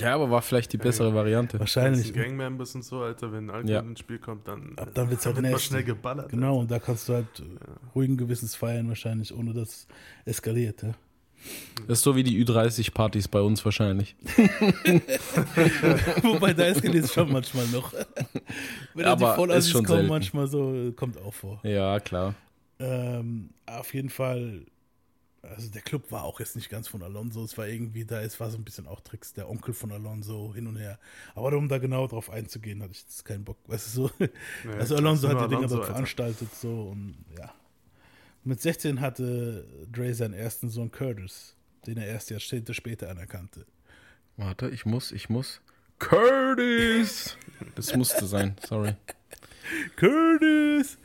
Ja, aber war vielleicht die bessere Variante. Wahrscheinlich. Gangmembers und so, Alter, wenn Alkohol Ja. ins Spiel kommt, dann, Ab dann wird's halt wird nasty. schnell geballert. Genau, und da kannst du halt äh, ruhigen Gewissens feiern wahrscheinlich, ohne dass es eskaliert. Ja? Das ist so wie die Ü30-Partys bei uns wahrscheinlich. Wobei da eskaliert es schon manchmal noch. Wenn Ja, da die aber Vollassis ist schon kommen, selten. manchmal so, kommt auch vor. Ja, klar. Ähm, auf jeden Fall, also der Club war auch jetzt nicht ganz von Alonso, es war irgendwie da, es war so ein bisschen auch Tricks, der Onkel von Alonso hin und her. Aber um da genau drauf einzugehen, hatte ich jetzt keinen Bock, weißt du so. also Alonso hat die Dinger Alonso, dort Alter. veranstaltet so und ja. Mit 16 hatte Dre seinen ersten Sohn Curtis, den er erst Jahrzehnte später anerkannte. Warte, ich muss, ich muss. Curtis! Das musste sein, sorry. Curtis!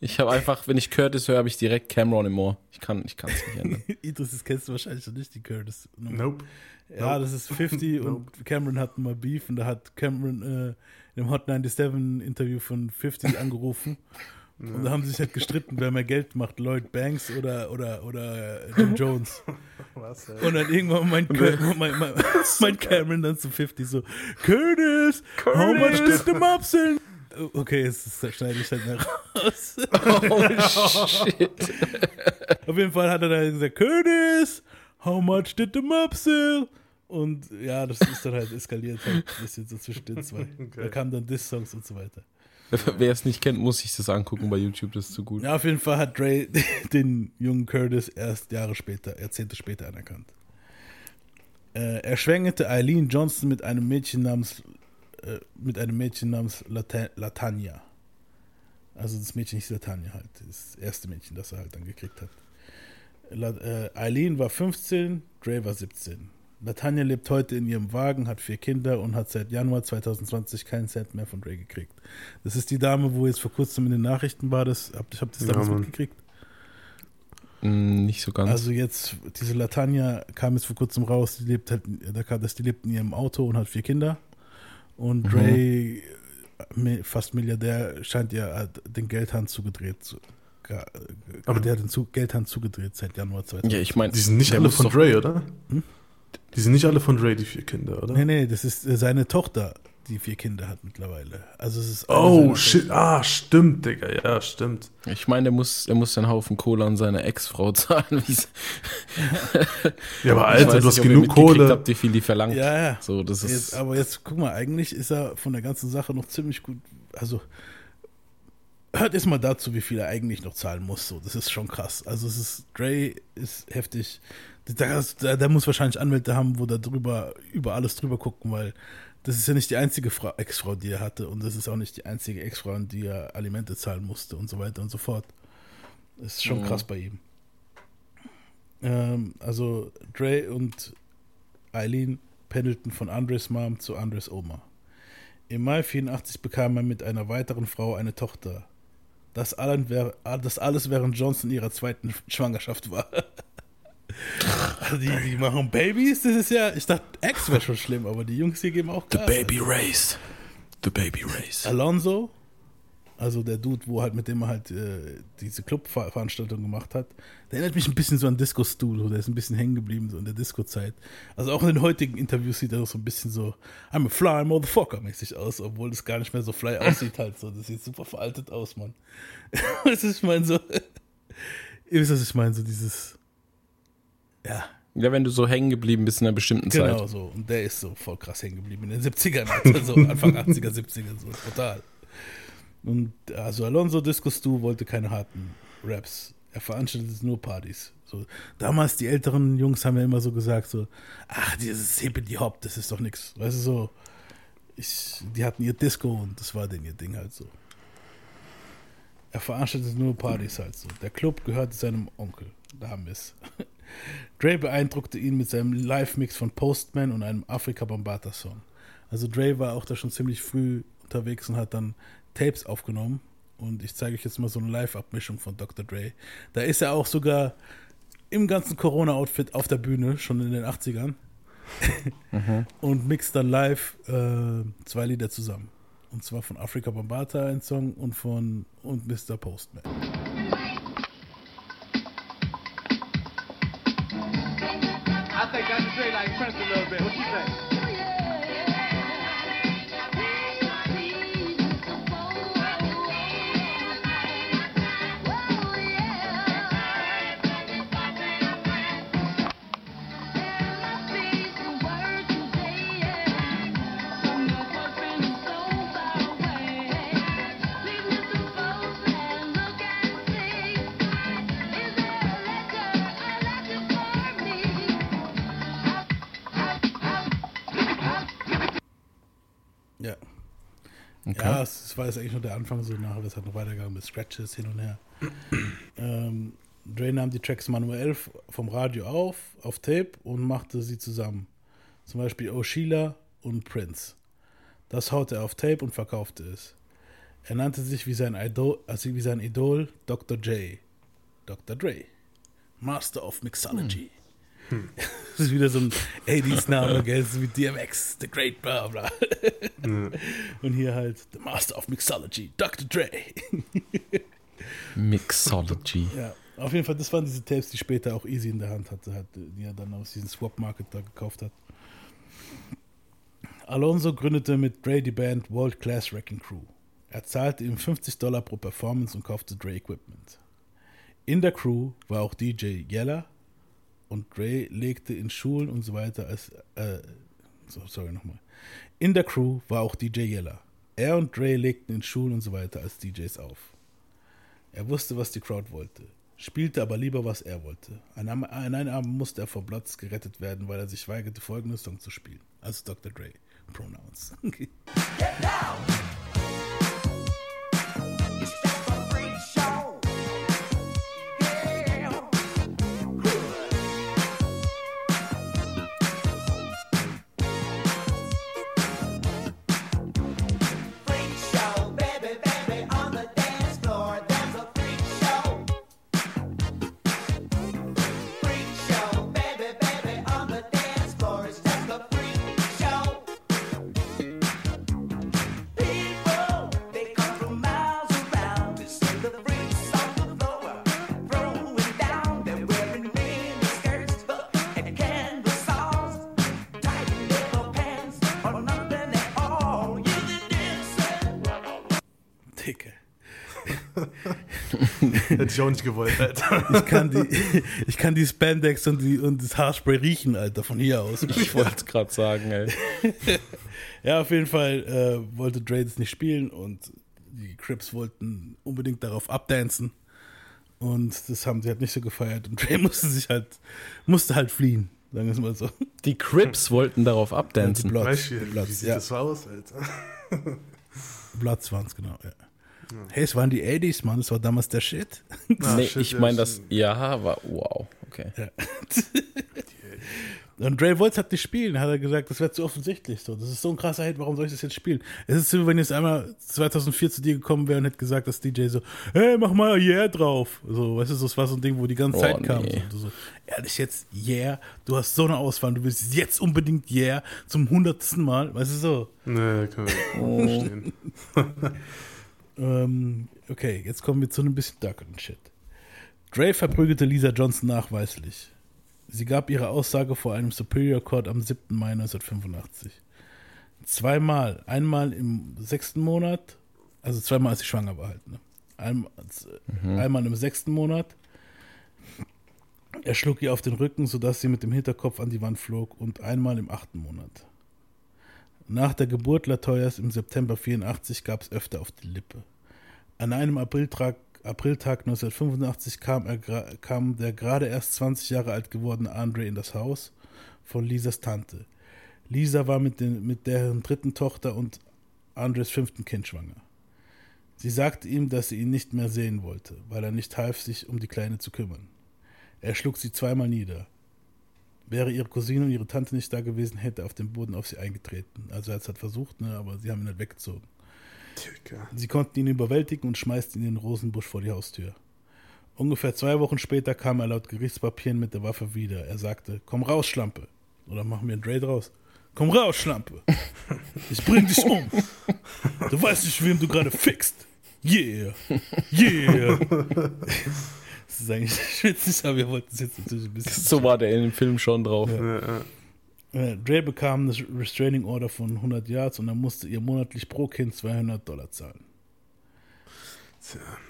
Ich habe einfach, wenn ich Curtis höre, habe ich direkt Cameron im Ohr. Ich kann es nicht ändern. Idris, das kennst du wahrscheinlich noch nicht, die Curtis. Nope. Ja, das ist 50 und Cameron hat mal Beef und da hat Cameron äh, in dem Hot 97 Interview von 50 angerufen und da haben sie sich halt gestritten, wer mehr Geld macht, Lloyd Banks oder, oder, oder Jim Jones. Was, ey? Und dann irgendwann meint, mein, mein, meint Cameron dann zu 50 so, Curtis, how much did the mob sell? Okay, jetzt schneide ich halt mehr raus. oh shit. Auf jeden Fall hat er dann gesagt, Curtis, how much did the mob sell? Und ja, das ist dann halt eskaliert halt ein bisschen so zwischen den zwei. Da kamen dann Diss-Songs und so weiter. Wer es nicht kennt, muss sich das angucken bei YouTube, das ist zu gut. Ja, auf jeden Fall hat Dre den jungen Curtis erst Jahre später, Jahrzehnte später anerkannt. Äh, er schwängerte Eileen Johnson mit einem Mädchen namens äh, mit einem Mädchen namens Lata Latanya. Also das Mädchen hieß Latanya halt, das erste Mädchen, das er halt dann gekriegt hat. Äh, Eileen war 15, Dre war 17. Latanya lebt heute in ihrem Wagen, hat vier Kinder und hat seit Januar 2020 keinen Cent mehr von Dre gekriegt. Das ist die Dame, wo jetzt vor kurzem in den Nachrichten war, das, habt, ihr das Ja, damals Mann. mitgekriegt? Mm, nicht so ganz. Also jetzt, diese Latanya kam jetzt vor kurzem raus, die lebt halt, da kam, das, die lebt in ihrem Auto und hat vier Kinder. Und Dre, äh, fast Milliardär, scheint ihr hat den Geldhahn zugedreht. Zu, ga- Aber- der hat den zu, Geldhahn zugedreht seit Januar 2020. ja, ich meine, Die sind nicht alle von Dre, oder? Die sind nicht alle von Dre, die vier Kinder, oder? Nee, nee, das ist äh, seine Tochter, die vier Kinder hat mittlerweile. Also es ist Oh, shit. Ah, stimmt, Digga. Ja, stimmt. Ich meine, er muss, er muss einen Haufen Kohle an seine Ex-Frau zahlen. Ja, aber Alter, du hast nicht, ob ihr genug Kohle. Habt, wie viel die verlangt? Ja, ja. So, das ist. Jetzt, aber jetzt guck mal, eigentlich ist er von der ganzen Sache noch ziemlich gut. Also hört erst mal dazu, wie viel er eigentlich noch zahlen muss. So, das ist schon krass. Also es ist Dre ist heftig. Da, da, der muss wahrscheinlich Anwälte haben, wo da drüber über alles drüber gucken, weil das ist ja nicht die einzige Frau, Ex-Frau, die er hatte und das ist auch nicht die einzige Ex-Frau, an die er Alimente zahlen musste und so weiter und so fort. Das ist schon Mhm. krass bei ihm. Ähm, also Dre und Eileen pendelten von Andres Mom zu Andres Oma. Im Mai 84 bekam er mit einer weiteren Frau eine Tochter. Das, allen wär, das alles während Johnson ihrer zweiten Schwangerschaft war. Also die, die machen Babys, das ist ja, ich dachte, Ex wäre schon schlimm, aber die Jungs hier geben auch The Gas. Baby Race. The Baby Race. Alonso, also der Dude, wo halt mit dem er halt äh, diese Clubveranstaltung gemacht hat, der erinnert mich ein bisschen so an Disco Stu, so, der ist ein bisschen hängen geblieben so in der Disco-Zeit. Also auch in den heutigen Interviews sieht er so ein bisschen so I'm a fly motherfucker mäßig aus, obwohl das gar nicht mehr so fly aussieht halt so. Das sieht super veraltet aus, Mann. was ich meine so, ihr wisst, was ich meine, so dieses, ja, Ja, wenn du so hängen geblieben bist in einer bestimmten Genau Zeit. so. Und der ist so voll krass hängen geblieben in den 70ern, also Anfang 80er, 70er, so total. Und also Alonso Disco Stu wollte keine harten Raps. Er veranstaltete nur Partys. So, damals die älteren Jungs haben ja immer so gesagt, so, ach, dieses Hippity Hop, das ist doch nix. Weißt du, so, ich, die hatten ihr Disco und das war denn ihr Ding halt so. Er veranstaltete nur Partys halt so. Der Club gehörte seinem Onkel. Da haben wir es. Dre beeindruckte ihn mit seinem Live-Mix von Postman und einem Afrika Bambata-Song. Also Dre war auch da schon ziemlich früh unterwegs und hat dann Tapes aufgenommen. Und ich zeige euch jetzt mal so eine Live-Abmischung von Dr. Dre. Da ist er auch sogar im ganzen Corona-Outfit auf der Bühne, schon in den 80ern. und mixt dann live äh, zwei Lieder zusammen. Und zwar von Afrika Bambata ein Song und von und Mr. Postman. War jetzt eigentlich nur der Anfang, so nachher das hat noch weitergegangen mit Scratches hin und her. ähm, Dre nahm die Tracks manuell vom Radio auf, auf Tape und machte sie zusammen. Zum Beispiel Oshila und Prince. Das haute er auf Tape und verkaufte es. Er nannte sich wie sein Idol, also wie sein Idol Dr. J. Dr. Dre. Master of Mixology. Das ist wieder so ein 80s-Name, gell? So wie DMX, The Great, bla bla. Und hier halt The Master of Mixology, Dr. Dre. Mixology. ja, auf jeden Fall, das waren diese Tapes, die später auch Easy in der Hand hatte, hat, die er dann aus diesem Swap Market da gekauft hat. Alonso gründete mit Dre die Band World Class Wrecking Crew. Er zahlte ihm 50 Dollar pro Performance und kaufte Dre Equipment. In der Crew war auch DJ Yella und Dre legte in Schulen und so weiter als, äh, so, sorry nochmal. In der Crew war auch DJ Yella Er und Dre legten in Schulen und so weiter als DJs auf. Er wusste, was die Crowd wollte, spielte aber lieber, was er wollte. An einem, Abend musste er vor Bloods gerettet werden, weil er sich weigerte, folgende Song zu spielen. Also Dr. Dre. Pronouns. Freak Hätte ich auch nicht gewollt, Alter. Ich kann die, ich kann die Spandex und, die, und das Haarspray riechen, Alter, von hier aus. Ich wollte es gerade sagen, ey. Ja, auf jeden Fall äh, wollte Dre das nicht spielen und die Crips wollten unbedingt darauf abdancen. Und das haben sie halt nicht so gefeiert. Und Dre musste sich halt, musste halt fliehen, sagen wir es mal so. Die Crips wollten darauf Die abdancen. Bloods, Weißt die du, wie Bloods, sieht ja. das so aus, Alter? Bloods waren es, genau, ja. Hey, es waren die 80s, Mann, das war damals der Shit. Ah, nee, shit, ich ja, meine das, ja, aber wow, okay. Und Dre wollte es halt nicht spielen, hat er gesagt, das wäre zu offensichtlich. So. Das ist so ein krasser Hit, warum soll ich das jetzt spielen? Es ist so, wenn jetzt einmal 2004 zu dir gekommen wäre und hätte gesagt, das DJ so, hey, mach mal Yeah drauf. So, weißt du, das war so ein Ding, wo die ganze Oh, Zeit kam. nee. So, so, ehrlich jetzt, Yeah, du hast so eine Auswahl, du willst jetzt unbedingt Yeah zum hundertsten Mal, weißt du so. Nee, kann ich verstehen. Ähm, okay, jetzt kommen wir zu einem bisschen darkeren Shit. Dre verprügelte Lisa Johnson nachweislich. Sie gab ihre Aussage vor einem Superior Court am 7. Mai 1985. Zweimal, einmal im sechsten Monat, also zweimal, als sie schwanger war halt. Ne? Einmal, einmal im sechsten Monat. Er schlug ihr auf den Rücken, sodass sie mit dem Hinterkopf an die Wand flog und einmal im achten Monat. Nach der Geburt Latoyas im September 84 gab es öfter auf die Lippe. An einem Apriltag, Apriltag 1985 kam, er, kam der gerade erst 20 Jahre alt gewordene Andre in das Haus von Lisas Tante. Lisa war mit, den, mit deren dritten Tochter und Andres fünften Kind schwanger. Sie sagte ihm, dass sie ihn nicht mehr sehen wollte, weil er nicht half, sich um die Kleine zu kümmern. Er schlug sie zweimal nieder. Wäre ihre Cousine und ihre Tante nicht da gewesen, hätte er auf dem Boden auf sie eingetreten. Also er hat es halt versucht, ne, aber sie haben ihn halt weggezogen. Digga. Sie konnten ihn überwältigen und schmeißen ihn in den Rosenbusch vor die Haustür. Ungefähr zwei Wochen später kam er laut Gerichtspapieren mit der Waffe wieder. Er sagte, komm raus, Schlampe. Oder machen wir einen Dre draus. Komm raus, Schlampe. Ich bring dich um. Du weißt nicht, wem du gerade fixt. Yeah. Yeah. Das ist eigentlich schwitzig, aber wir wollten es jetzt natürlich ein bisschen So war der in dem Film schon drauf. Ja, ja. Äh, Dre bekam eine Restraining Order von 100 Yards und er musste ihr monatlich pro Kind 200 Dollar zahlen.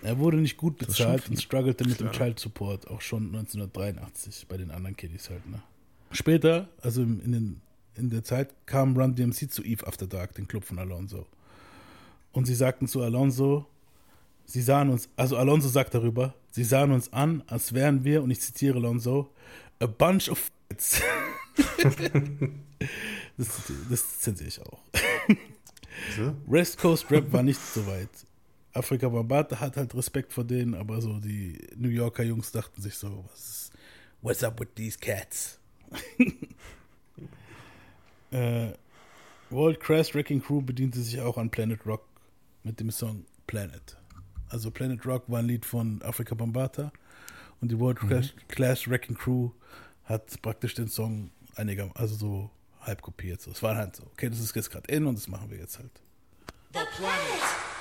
Er wurde nicht gut bezahlt und struggelte mit dem Child Support, auch schon 1983 bei den anderen Kiddies halt. Ne? Später, also in, den, in der Zeit, kam Run DMC zu Eve After Dark, den Club von Alonso. Und sie sagten zu Alonso, sie sahen uns, also Alonso sagt darüber, sie sahen uns an, als wären wir, und ich zitiere Alonso, a bunch of f***s. das, das zensiere ich auch. So? West Coast Rap war nicht so weit. Afrika Bambata hat halt Respekt vor denen, aber so die New Yorker Jungs dachten sich so, was ist, what's up with these cats? äh, World Crash Wrecking Crew bediente sich auch an Planet Rock mit dem Song Planet. Also Planet Rock war ein Lied von Afrika Bambata und die World Crash, Clash Wrecking Crew hat praktisch den Song einiger, also so halb kopiert. So. Es war halt so, okay, das ist jetzt gerade in und das machen wir jetzt halt. personal planet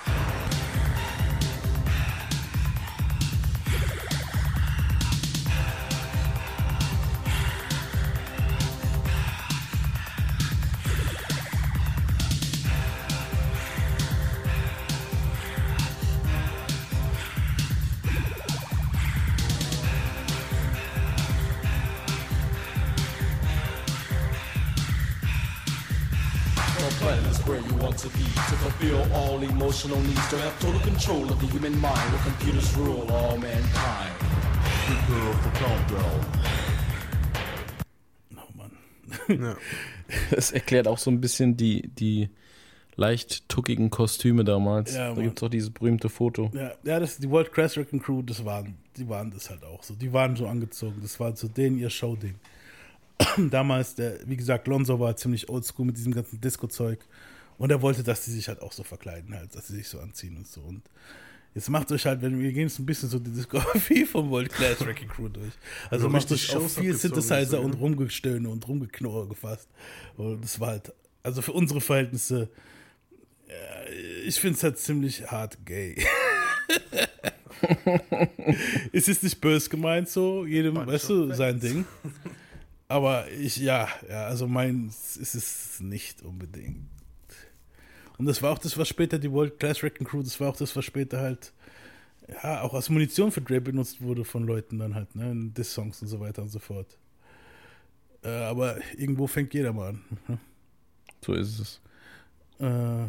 is where you want to be to fulfill all emotional needs, to have total control of the human mind where computers rule all mankind. Prepare for countdown. Oh Mann. Ja. Das erklärt auch so ein bisschen die, die leicht tuckigen Kostüme damals. Ja, da gibt es auch dieses berühmte Foto. Ja, ja das, die World Crash Wrecking Crew, das waren, die waren das halt auch so. Die waren so angezogen. Das war so denen ihr Showding. Damals, der, wie gesagt, Lonzo war ziemlich oldschool mit diesem ganzen Disco-Zeug. Und er wollte, dass die sich halt auch so verkleiden, halt, dass sie sich so anziehen und so. Und jetzt macht euch halt, wenn wir gehen jetzt ein bisschen so die Diskografie vom World Class Wrecking Crew durch. Also Also macht euch auf Shows viel Synthesizer so, und. Rumgestöhne und Rumgeknurre gefasst. Und das war halt, also für unsere Verhältnisse, äh, ich finde es halt ziemlich hart gay. es ist nicht böse gemeint so, jedem, weißt du, sein Ding. Aber ich, ja, ja, also meins ist es nicht unbedingt. Und das war auch das, was später die World Class Wrecking Crew, das war auch das, was später halt, ja, auch als Munition für Dre benutzt wurde von Leuten dann halt, ne, in Diss-Songs und so weiter und so fort. Äh, aber irgendwo fängt jeder mal an. ne? So ist es. Äh,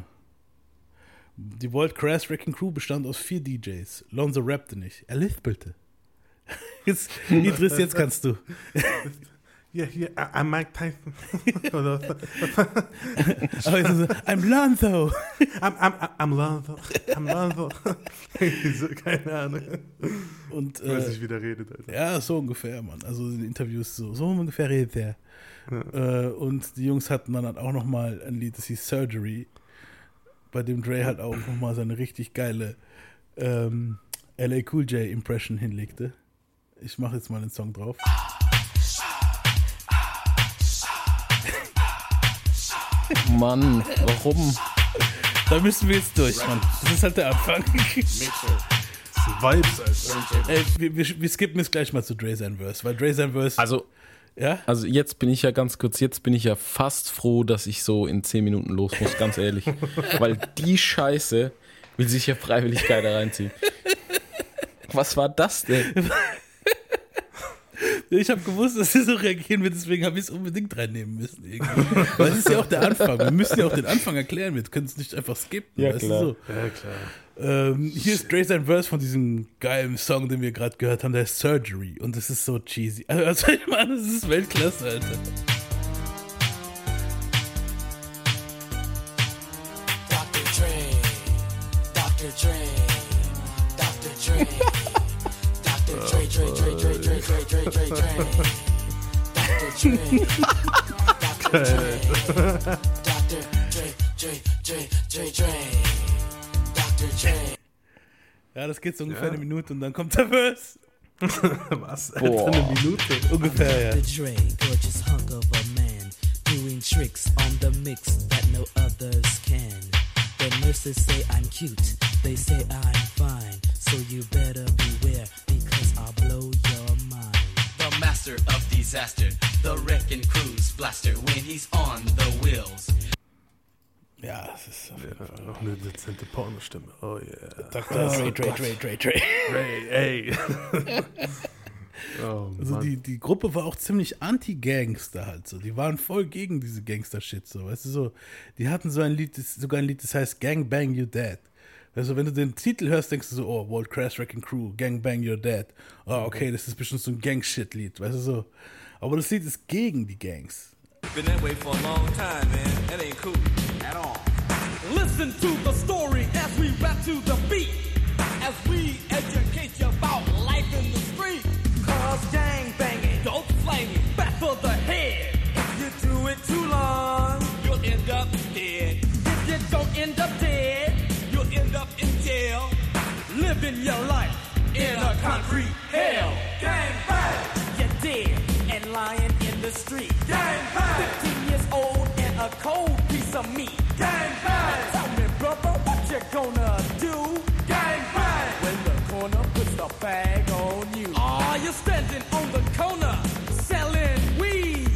die World Crash Wrecking Crew bestand aus vier DJs. Lonzo rappte nicht. Er lispelte. Jetzt, Idris, jetzt kannst du. Ja, hier, I- I'm Mike Tyson. I'm Lonzo. I'm, I'm, I'm Lonzo. I'm Lonzo. keine Ahnung. Und, Ich weiß äh, nicht, wie der redet, Alter. ja, so ungefähr, Mann. Also in den Interviews so, so ungefähr redet er. Äh, und die Jungs hatten dann halt auch noch mal ein Lied, das hieß Surgery, bei dem Dre halt auch noch mal seine richtig geile ähm, LA Cool J Impression hinlegte. Ich mache jetzt mal den Song drauf. Mann, warum? Da müssen wir jetzt durch, Mann. Das ist halt der Anfang. Vibes, Alter. Ey, wir, wir, wir skippen jetzt gleich mal zu Dre sein Verse, weil Dre sein Verse, Also, ja? also jetzt bin ich ja ganz kurz, jetzt bin ich ja fast froh, dass ich so in 10 Minuten los muss, ganz ehrlich. Weil die Scheiße will sich ja freiwillig keiner reinziehen. Was war das denn? Ich habe gewusst, dass sie so reagieren wird, deswegen habe ich es unbedingt reinnehmen müssen. Irgendwie. Weil es ist ja auch der Anfang. Wir müssen ja auch den Anfang erklären. Wir können es nicht einfach skippen. Ja, weißt du klar. so? Ja, klar. Ähm, hier ist Dre sein Verse von diesem geilen Song, den wir gerade gehört haben, der ist Surgery. Und das ist so cheesy. Also, ich meine, das ist Weltklasse, Alter. Dr. Dre, Dr. Dre, Dr. Dre, Dr. Dre, Dre, Dre, Dre, Dre, Dr. Dre, Dr. Dre, Dr. Dre, Dre, Dre, Dre, Dre, Dr. Dre. Ja, das geht so ungefähr eine Minute und dann kommt der Verse. Was? Boah. eine Minute. Ungefähr, ja. Dr. Dre, gorgeous hunk of a man, doing tricks on the mix that no others can. The nurses say I'm cute, they say I'm fine, so you better beware because master of disaster, the wrecking cruise blaster when he's on the wheels. Ja, das ist auf jeden Fall. Ja, noch eine dezente Pornostimme. Oh yeah. Dr. Dre, Dre, Dre, Dre, Dre. Ray, ey. oh, Also die, die Gruppe war auch ziemlich anti-Gangster halt so. Die waren voll gegen diese Gangster-Shit so. Weißt du so, die hatten so ein Lied, das, sogar ein Lied, das heißt Gang Bang You Dead. Also wenn du den Titel hörst, denkst du so, oh, World Crash Wrecking Crew, Gang Bang You're Dead. Oh, okay, das ist bestimmt so ein Gang-Shit-Lied, weißt du so. Aber das Lied ist gegen die Gangs. Been that way for a long time, man. That ain't cool at all. Listen to the story as we rap to the beat. As we educate Living your life in a concrete hell. Gang bang! You're dead and lying in the street. Gang bang! 15 years old and a cold piece of meat. Gang bang! Tell me, brother, what you gonna do? Gang bang! When the corner puts the bag on you. Are you standing on the corner selling weed?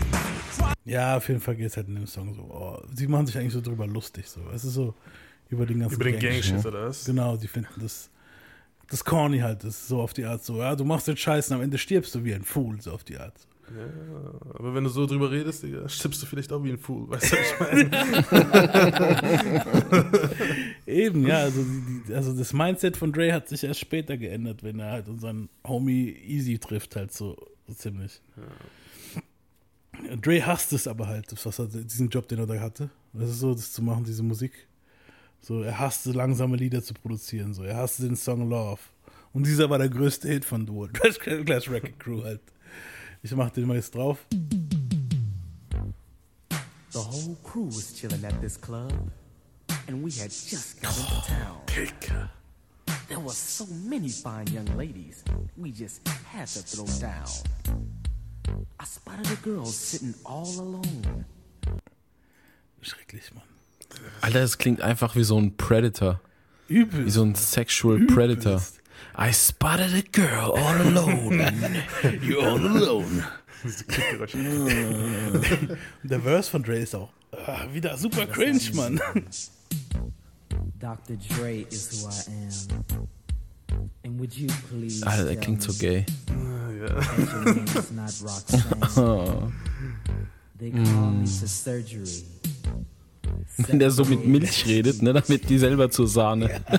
Ja, auf jeden Fall geht es halt in dem Song so. Oh, sie machen sich eigentlich so drüber lustig, so. Es ist so über den ganzen Über den Gang-Shit. Gang-Shit, oder was? Genau, die finden das, das corny halt, das ist so auf die Art so. Ja, du machst den Scheiß und am Ende stirbst du wie ein Fool, so auf die Art. Ja, aber wenn du so drüber redest, Digga, stimmst du vielleicht auch wie ein Fool, weißt du, was ich meine? Eben, ja, also, die, also das Mindset von Dre hat sich erst später geändert, wenn er halt unseren Homie Easy trifft, halt so, so ziemlich. Dre hasst es aber halt, was er, diesen Job, den er da hatte. Das ist so, das zu machen, diese Musik. So, er hasste langsame Lieder zu produzieren, so. Er hasste den Song Love. Und dieser war der größte Hit von Duo. Trash Class Record Crew halt. Ich mach den mal jetzt drauf. The whole crew was chilling at this club, and we had just got into town. There were so many fine young ladies, we just had to throw down. I spotted a girl sitting all alone. Schrecklich, Mann. Alter, das klingt einfach wie so ein Predator. Übel. Wie so ein Sexual Predator. I spotted a girl all alone. You're all alone. Der Verse von Dre ist auch ah, wieder super cringe, Mann. Dr. Dre is who I am. And would you please Alter, der klingt so gay. is not Roxanne? They call me to surgery. Wenn der so mit Milch redet, ne, damit die selber zur Sahne.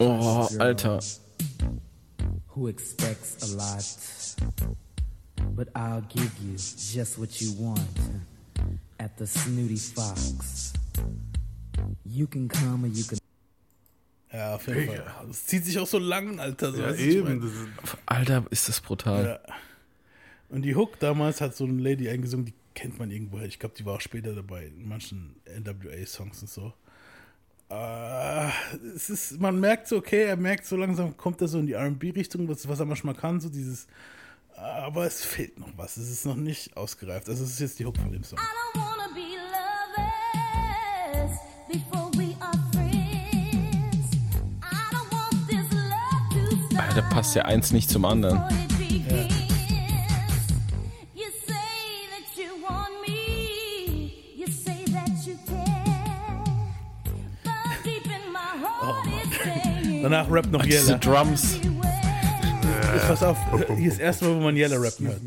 Oh, Alter. who expects a lot, but I'll give you just what you want at the Snooty Fox. You can come or you can. Ja, auf jeden Fall. Das zieht sich auch so lang, Alter. So, Ja, eben. ist, Alter, ist das brutal. Ja. Und die Hook damals hat so eine Lady eingesungen, die kennt man irgendwoher. Ich glaube, die war auch später dabei in manchen NWA-Songs und so. Ah, es ist, man merkt so, okay, er merkt so langsam, kommt er so in die RB-Richtung, was, was er manchmal kann, so dieses. Aber es fehlt noch was. Es ist noch nicht ausgereift. Also, es ist jetzt die Hook von dem Song. wanna be lovers Alter, passt ja eins nicht zum anderen. saying. Danach rappt noch Diese Yella. Drums. Jetzt pass auf, hier ist das erste Mal, wo man Yella rappen hört.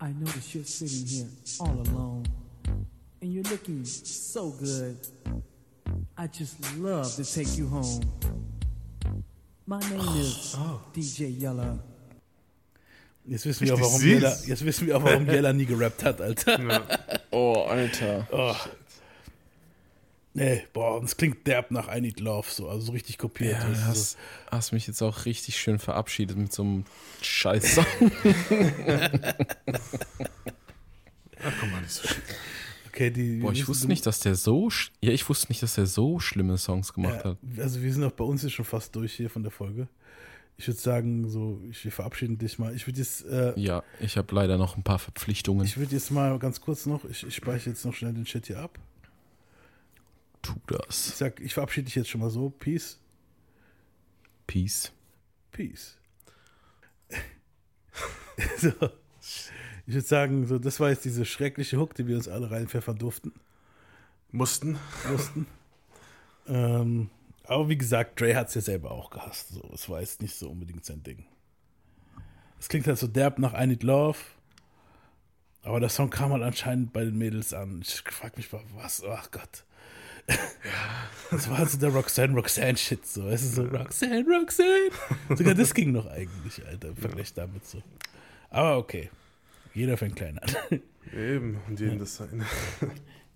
I notice you're sitting here all alone, and you're looking so good. I just love to take you home. My name is DJ Yella. Jetzt wissen wir auch, warum. Yella, jetzt wissen wir auch, warum Yella nie gerappt hat, Alter. Oh, Alter. Oh. Nee, boah, und es klingt derb nach I Need Love, so, also so richtig kopiert. Ja, du du, so. hast, hast mich jetzt auch richtig schön verabschiedet mit so einem Scheiß-Song. ach komm mal, nicht so schlimm. Okay, die, Boah, ich wusste nicht, dass der so, ja, ich wusste nicht, dass der so schlimme Songs gemacht Ja, hat. also wir sind auch bei uns jetzt schon fast durch hier von der Folge. Ich würde sagen, so, ich, wir verabschieden dich mal. Ich würde jetzt, äh, Ja, ich habe leider noch ein paar Verpflichtungen. ich würde jetzt mal ganz kurz noch, ich, ich speichere jetzt noch schnell den Chat hier ab. Tu Ich das. sag, ich verabschiede dich jetzt schon mal so. Peace. Peace. Peace. so. Ich würde sagen, so, das war jetzt diese schreckliche Hook, die wir uns alle reinpfeffern durften. Mussten. mussten. ähm, aber wie gesagt, Dre hat es ja selber auch gehasst. So, es war jetzt nicht so unbedingt sein Ding. Es klingt halt so derb nach I Need Love. Aber der Song kam halt anscheinend bei den Mädels an. Ich frag mich mal, was? Ach Gott. Das war halt so der Roxanne, Roxanne-Shit. So. Es ist so Roxanne, Roxanne. Sogar das ging noch eigentlich, Alter, im Vergleich damit so. Aber okay. Jeder fängt klein an. Eben, und jedem das sein.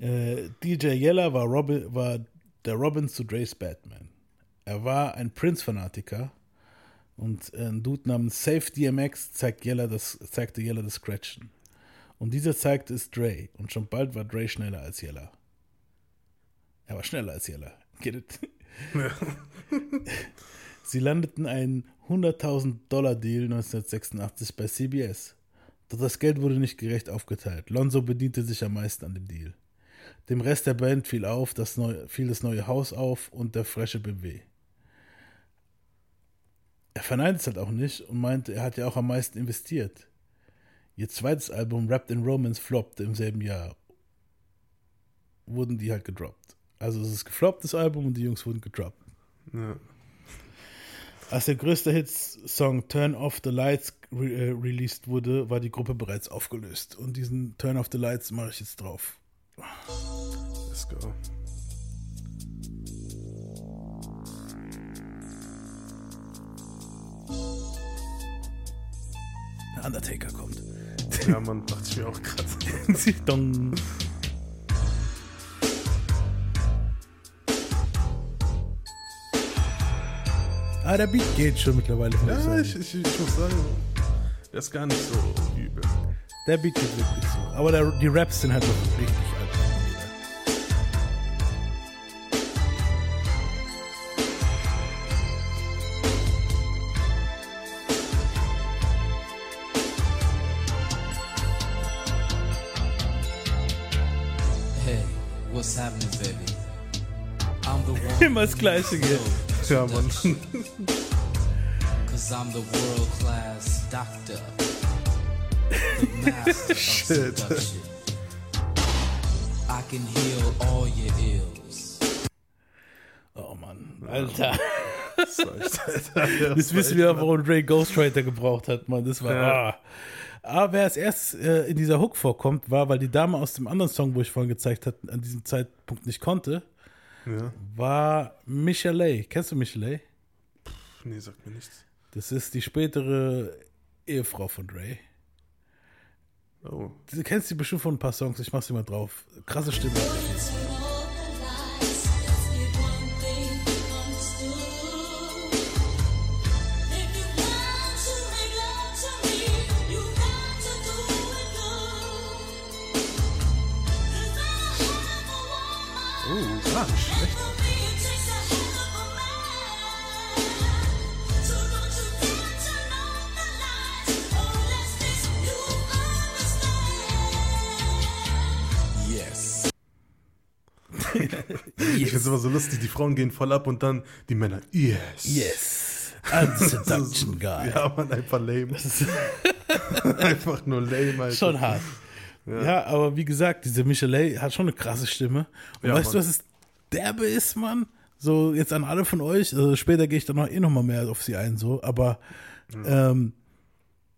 Äh, DJ Yella war, Robin, war der Robin zu Dre's Batman. Er war ein Prince-Fanatiker und ein Dude namens Safe DMX zeigt Yella das, zeigte Yella das Scratchen. Und dieser zeigte es Dre und schon bald war Dre schneller als Yella. Er war schneller als Yella. Get it? Sie landeten einen 100.000 Dollar Deal 1986 bei CBS. Doch das Geld wurde nicht gerecht aufgeteilt. Lonzo bediente sich am meisten an dem Deal. Dem Rest der Band fiel auf, das neue, fiel das neue Haus auf und der frische BMW. Er verneint es halt auch nicht und meinte, er hat ja auch am meisten investiert. Ihr zweites Album Wrapped in Romance floppte im selben Jahr. Wurden die halt gedroppt. Also es ist gefloppt, das Album, und die Jungs wurden gedroppt. Ja. Als der größte Hits-Song Turn Off the Lights re äh, released wurde, war die Gruppe bereits aufgelöst. Und diesen Turn Off the Lights mache ich jetzt drauf. Let's go. Der Undertaker kommt. Ja, Mann, dachte ich mir auch gerade. Ah, der Beat geht schon mittlerweile. Ja, ich, ich, ich muss sagen, der ist gar nicht so übel. Der Beat geht wirklich so. Aber der, die Raps sind halt noch richtig alt. Hey, what's happening, baby? I'm the one. Immer das Gleiche geht. Ja, Mann. Cause I'm the world class doctor. The master of Shit. seduction. I can heal all your ills. Oh Mann, Alter. Das echt, Alter. Ja, das wissen wir, warum Dre Ghostwriter gebraucht hat, Mann. Das war. Ja. Ah. Aber wer als erstes äh, in dieser Hook vorkommt, war, weil die Dame aus dem anderen Song, wo ich vorhin gezeigt habe, an diesem Zeitpunkt nicht konnte, Ja. war Michelle. Kennst du Michelle? Nee, sagt mir nichts. Das ist die spätere Ehefrau von Dre. Oh. Du kennst sie bestimmt von ein paar Songs, ich mach sie mal drauf. Krasse Stimme. Immer so lustig, die Frauen gehen voll ab und dann die Männer, yes. Yes. I'm the seduction guy. Ja, man, einfach lame. einfach nur lame, Alter. Schon hart. Ja. Ja. aber wie gesagt, diese Michelle hat schon eine krasse Stimme. Und Ja, weißt du, Mann. was es derbe ist, Mann? So, jetzt an alle von euch, also später gehe ich dann noch eh noch mal mehr auf sie ein, so, aber ähm,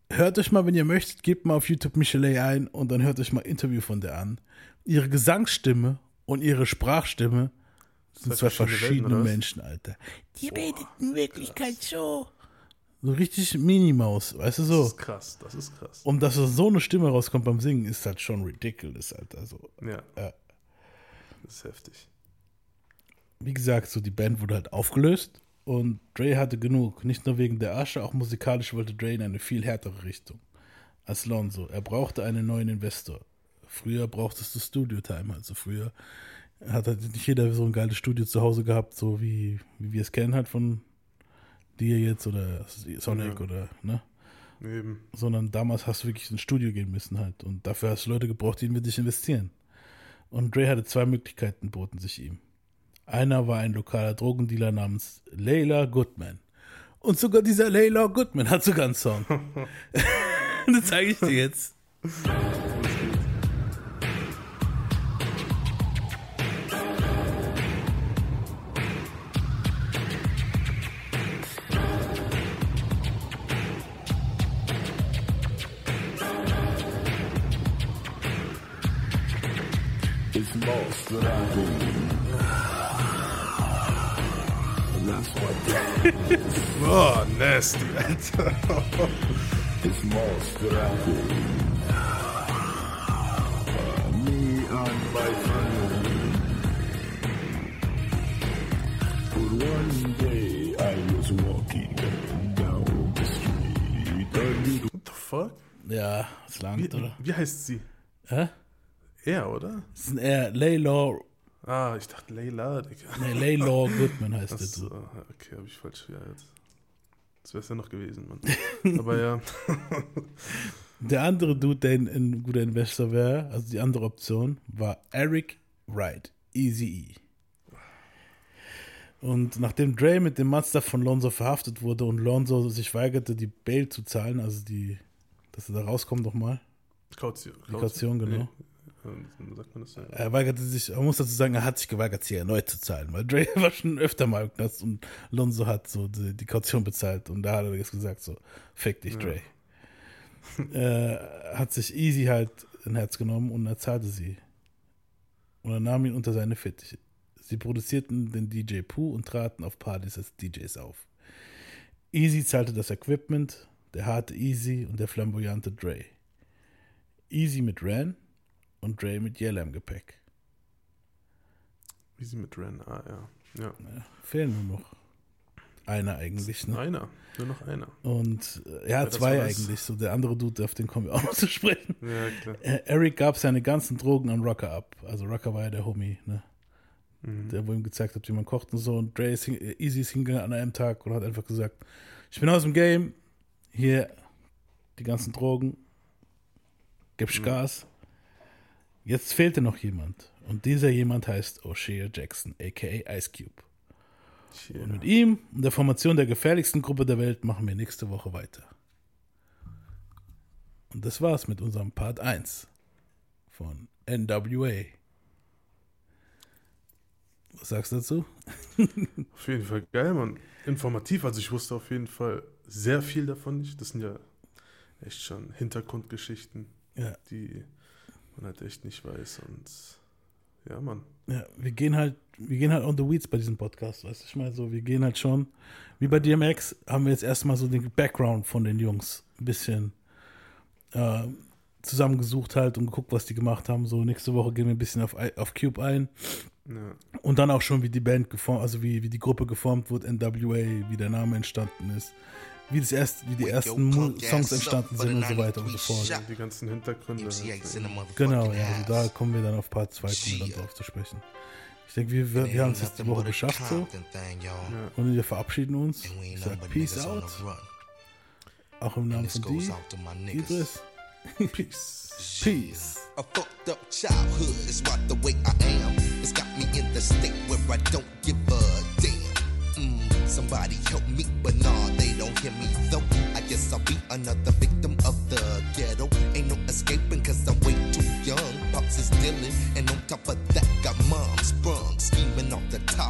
hört euch mal, wenn ihr möchtet, gebt mal auf YouTube Michelle ein und dann hört euch mal Interview von der an. Ihre Gesangsstimme und ihre Sprachstimme sind zwei verschiedene verschiedene? Menschen, Alter. Die redet in Wirklichkeit so. So richtig Minimaus, weißt du so. Das ist krass, das ist krass. Und dass so eine Stimme rauskommt beim Singen, ist halt schon ridiculous, Alter. So, Ja. ja. Das ist heftig. Wie gesagt, so die Band wurde halt aufgelöst und Dre hatte genug. Nicht nur wegen der Asche, auch musikalisch wollte Dre in eine viel härtere Richtung als Lonzo. Er brauchte einen neuen Investor. Früher brauchtest du Studio-Time. Also früher hat halt nicht jeder so ein geiles Studio zu Hause gehabt, so wie, wie wir es kennen halt von dir jetzt oder Sonic Ja. oder, ne? Eben. sondern damals hast du wirklich ins Studio gehen müssen halt. Und dafür hast du Leute gebraucht, die in dich investieren. Und Dre hatte zwei Möglichkeiten, boten sich ihm. Einer war ein lokaler Drogendealer namens Layla Goodman. Und sogar dieser Layla Goodman hat sogar einen Song. das zeige ich dir jetzt. Nasty, Alter. Do. Me and my friend. But one day I was walking down the street. What the fuck? Ja, es langt, Wie, oder? wie heißt sie? Hä? Er, oder? Das ist eher Layla, Ah, ich dachte Layla, Digga. nee, Layla Goodman heißt der so, okay, habe ich falsch. Ja, jetzt. Das wäre es ja noch gewesen, Mann. Aber ja. Der andere Dude, der ein, guter Investor wäre, also die andere Option, war Eric Wright, Easy E. Und nachdem Dre mit dem Mazda von Lonzo verhaftet wurde und Lonzo sich weigerte, die Bail zu zahlen, also die, dass er da rauskommt nochmal, Kaution. Kaution, genau, Dann sagt man das ja. Er weigerte sich, man muss dazu sagen, er hat sich geweigert, sie erneut zu zahlen, weil Dre war schon öfter mal im Knast und Lonzo hat so die, die Kaution bezahlt und da hat er jetzt gesagt, so, fick dich, Ja. Dre. äh, hat sich Easy halt ein Herz genommen und er zahlte sie. Und er nahm ihn unter seine Fittiche. Sie produzierten den DJ Pooh und traten auf Partys als DJs auf. Easy zahlte das Equipment, der harte Easy und der flamboyante Dre. Easy mit Ran und Dre mit Yella im Gepäck. Wie sie mit Ren, ah ja. Ja. Fehlen nur noch einer eigentlich. Ne? Einer, nur noch einer. Und äh, ja, Ja, zwei eigentlich. So der andere Dude, auf den kommen wir auch noch zu sprechen. Ja, klar. Äh, Eric gab seine ganzen Drogen an Rocker ab. Also Rocker war ja der Homie, ne? Mhm. Der, wo ihm gezeigt hat, wie man kocht und so. Und Dre ist, äh, Easy ist hingegangen an einem Tag und hat einfach gesagt, ich bin aus dem Game, hier die ganzen Drogen, gibst Mhm. Gas. Jetzt fehlte noch jemand. Und dieser jemand heißt O'Shea Jackson, a.k.a. Ice Cube. Und mit ihm und der Formation der gefährlichsten Gruppe der Welt machen wir nächste Woche weiter. Und das war's mit unserem Part 1 von NWA. Was sagst du dazu? Auf jeden Fall geil, Mann. Informativ, also ich wusste auf jeden Fall sehr viel davon nicht. Das sind ja echt schon Hintergrundgeschichten, Ja. die man halt echt nicht weiß. Und ja, Mann. Ja, wir gehen halt, wir gehen halt on the weeds bei diesem Podcast, weißt du, ich meine so, wir gehen halt schon, wie bei DMX haben wir jetzt erstmal so den Background von den Jungs ein bisschen äh, zusammengesucht halt und geguckt, was die gemacht haben. So, nächste Woche gehen wir ein bisschen auf, auf Cube ein. Ja. Und dann auch schon, wie die Band geformt, also wie, wie die Gruppe geformt wurde, NWA, wie der Name entstanden ist, wie, das erst, wie die ersten Songs entstanden sind und so weiter und so fort. Die ganzen Hintergründe. halt. Genau, ja, also da kommen wir dann auf Part 2 kommen wir dann drauf zu sprechen. Ich denke, wir, wir, wir haben es jetzt die Woche geschafft so. Und wir verabschieden uns. Ich sage Peace out. Auch im Namen von niggas. Idris. Peace. Peace. A fucked up childhood is right the way I am. It's got me in the state where I don't give a damn. Mm, somebody help me, but nah, they don't hear me though. I guess I'll be another victim of the ghetto. Ain't no escaping cause I'm way too young. Pops is dealing, and on top of that, got mom sprung, scheming off the top.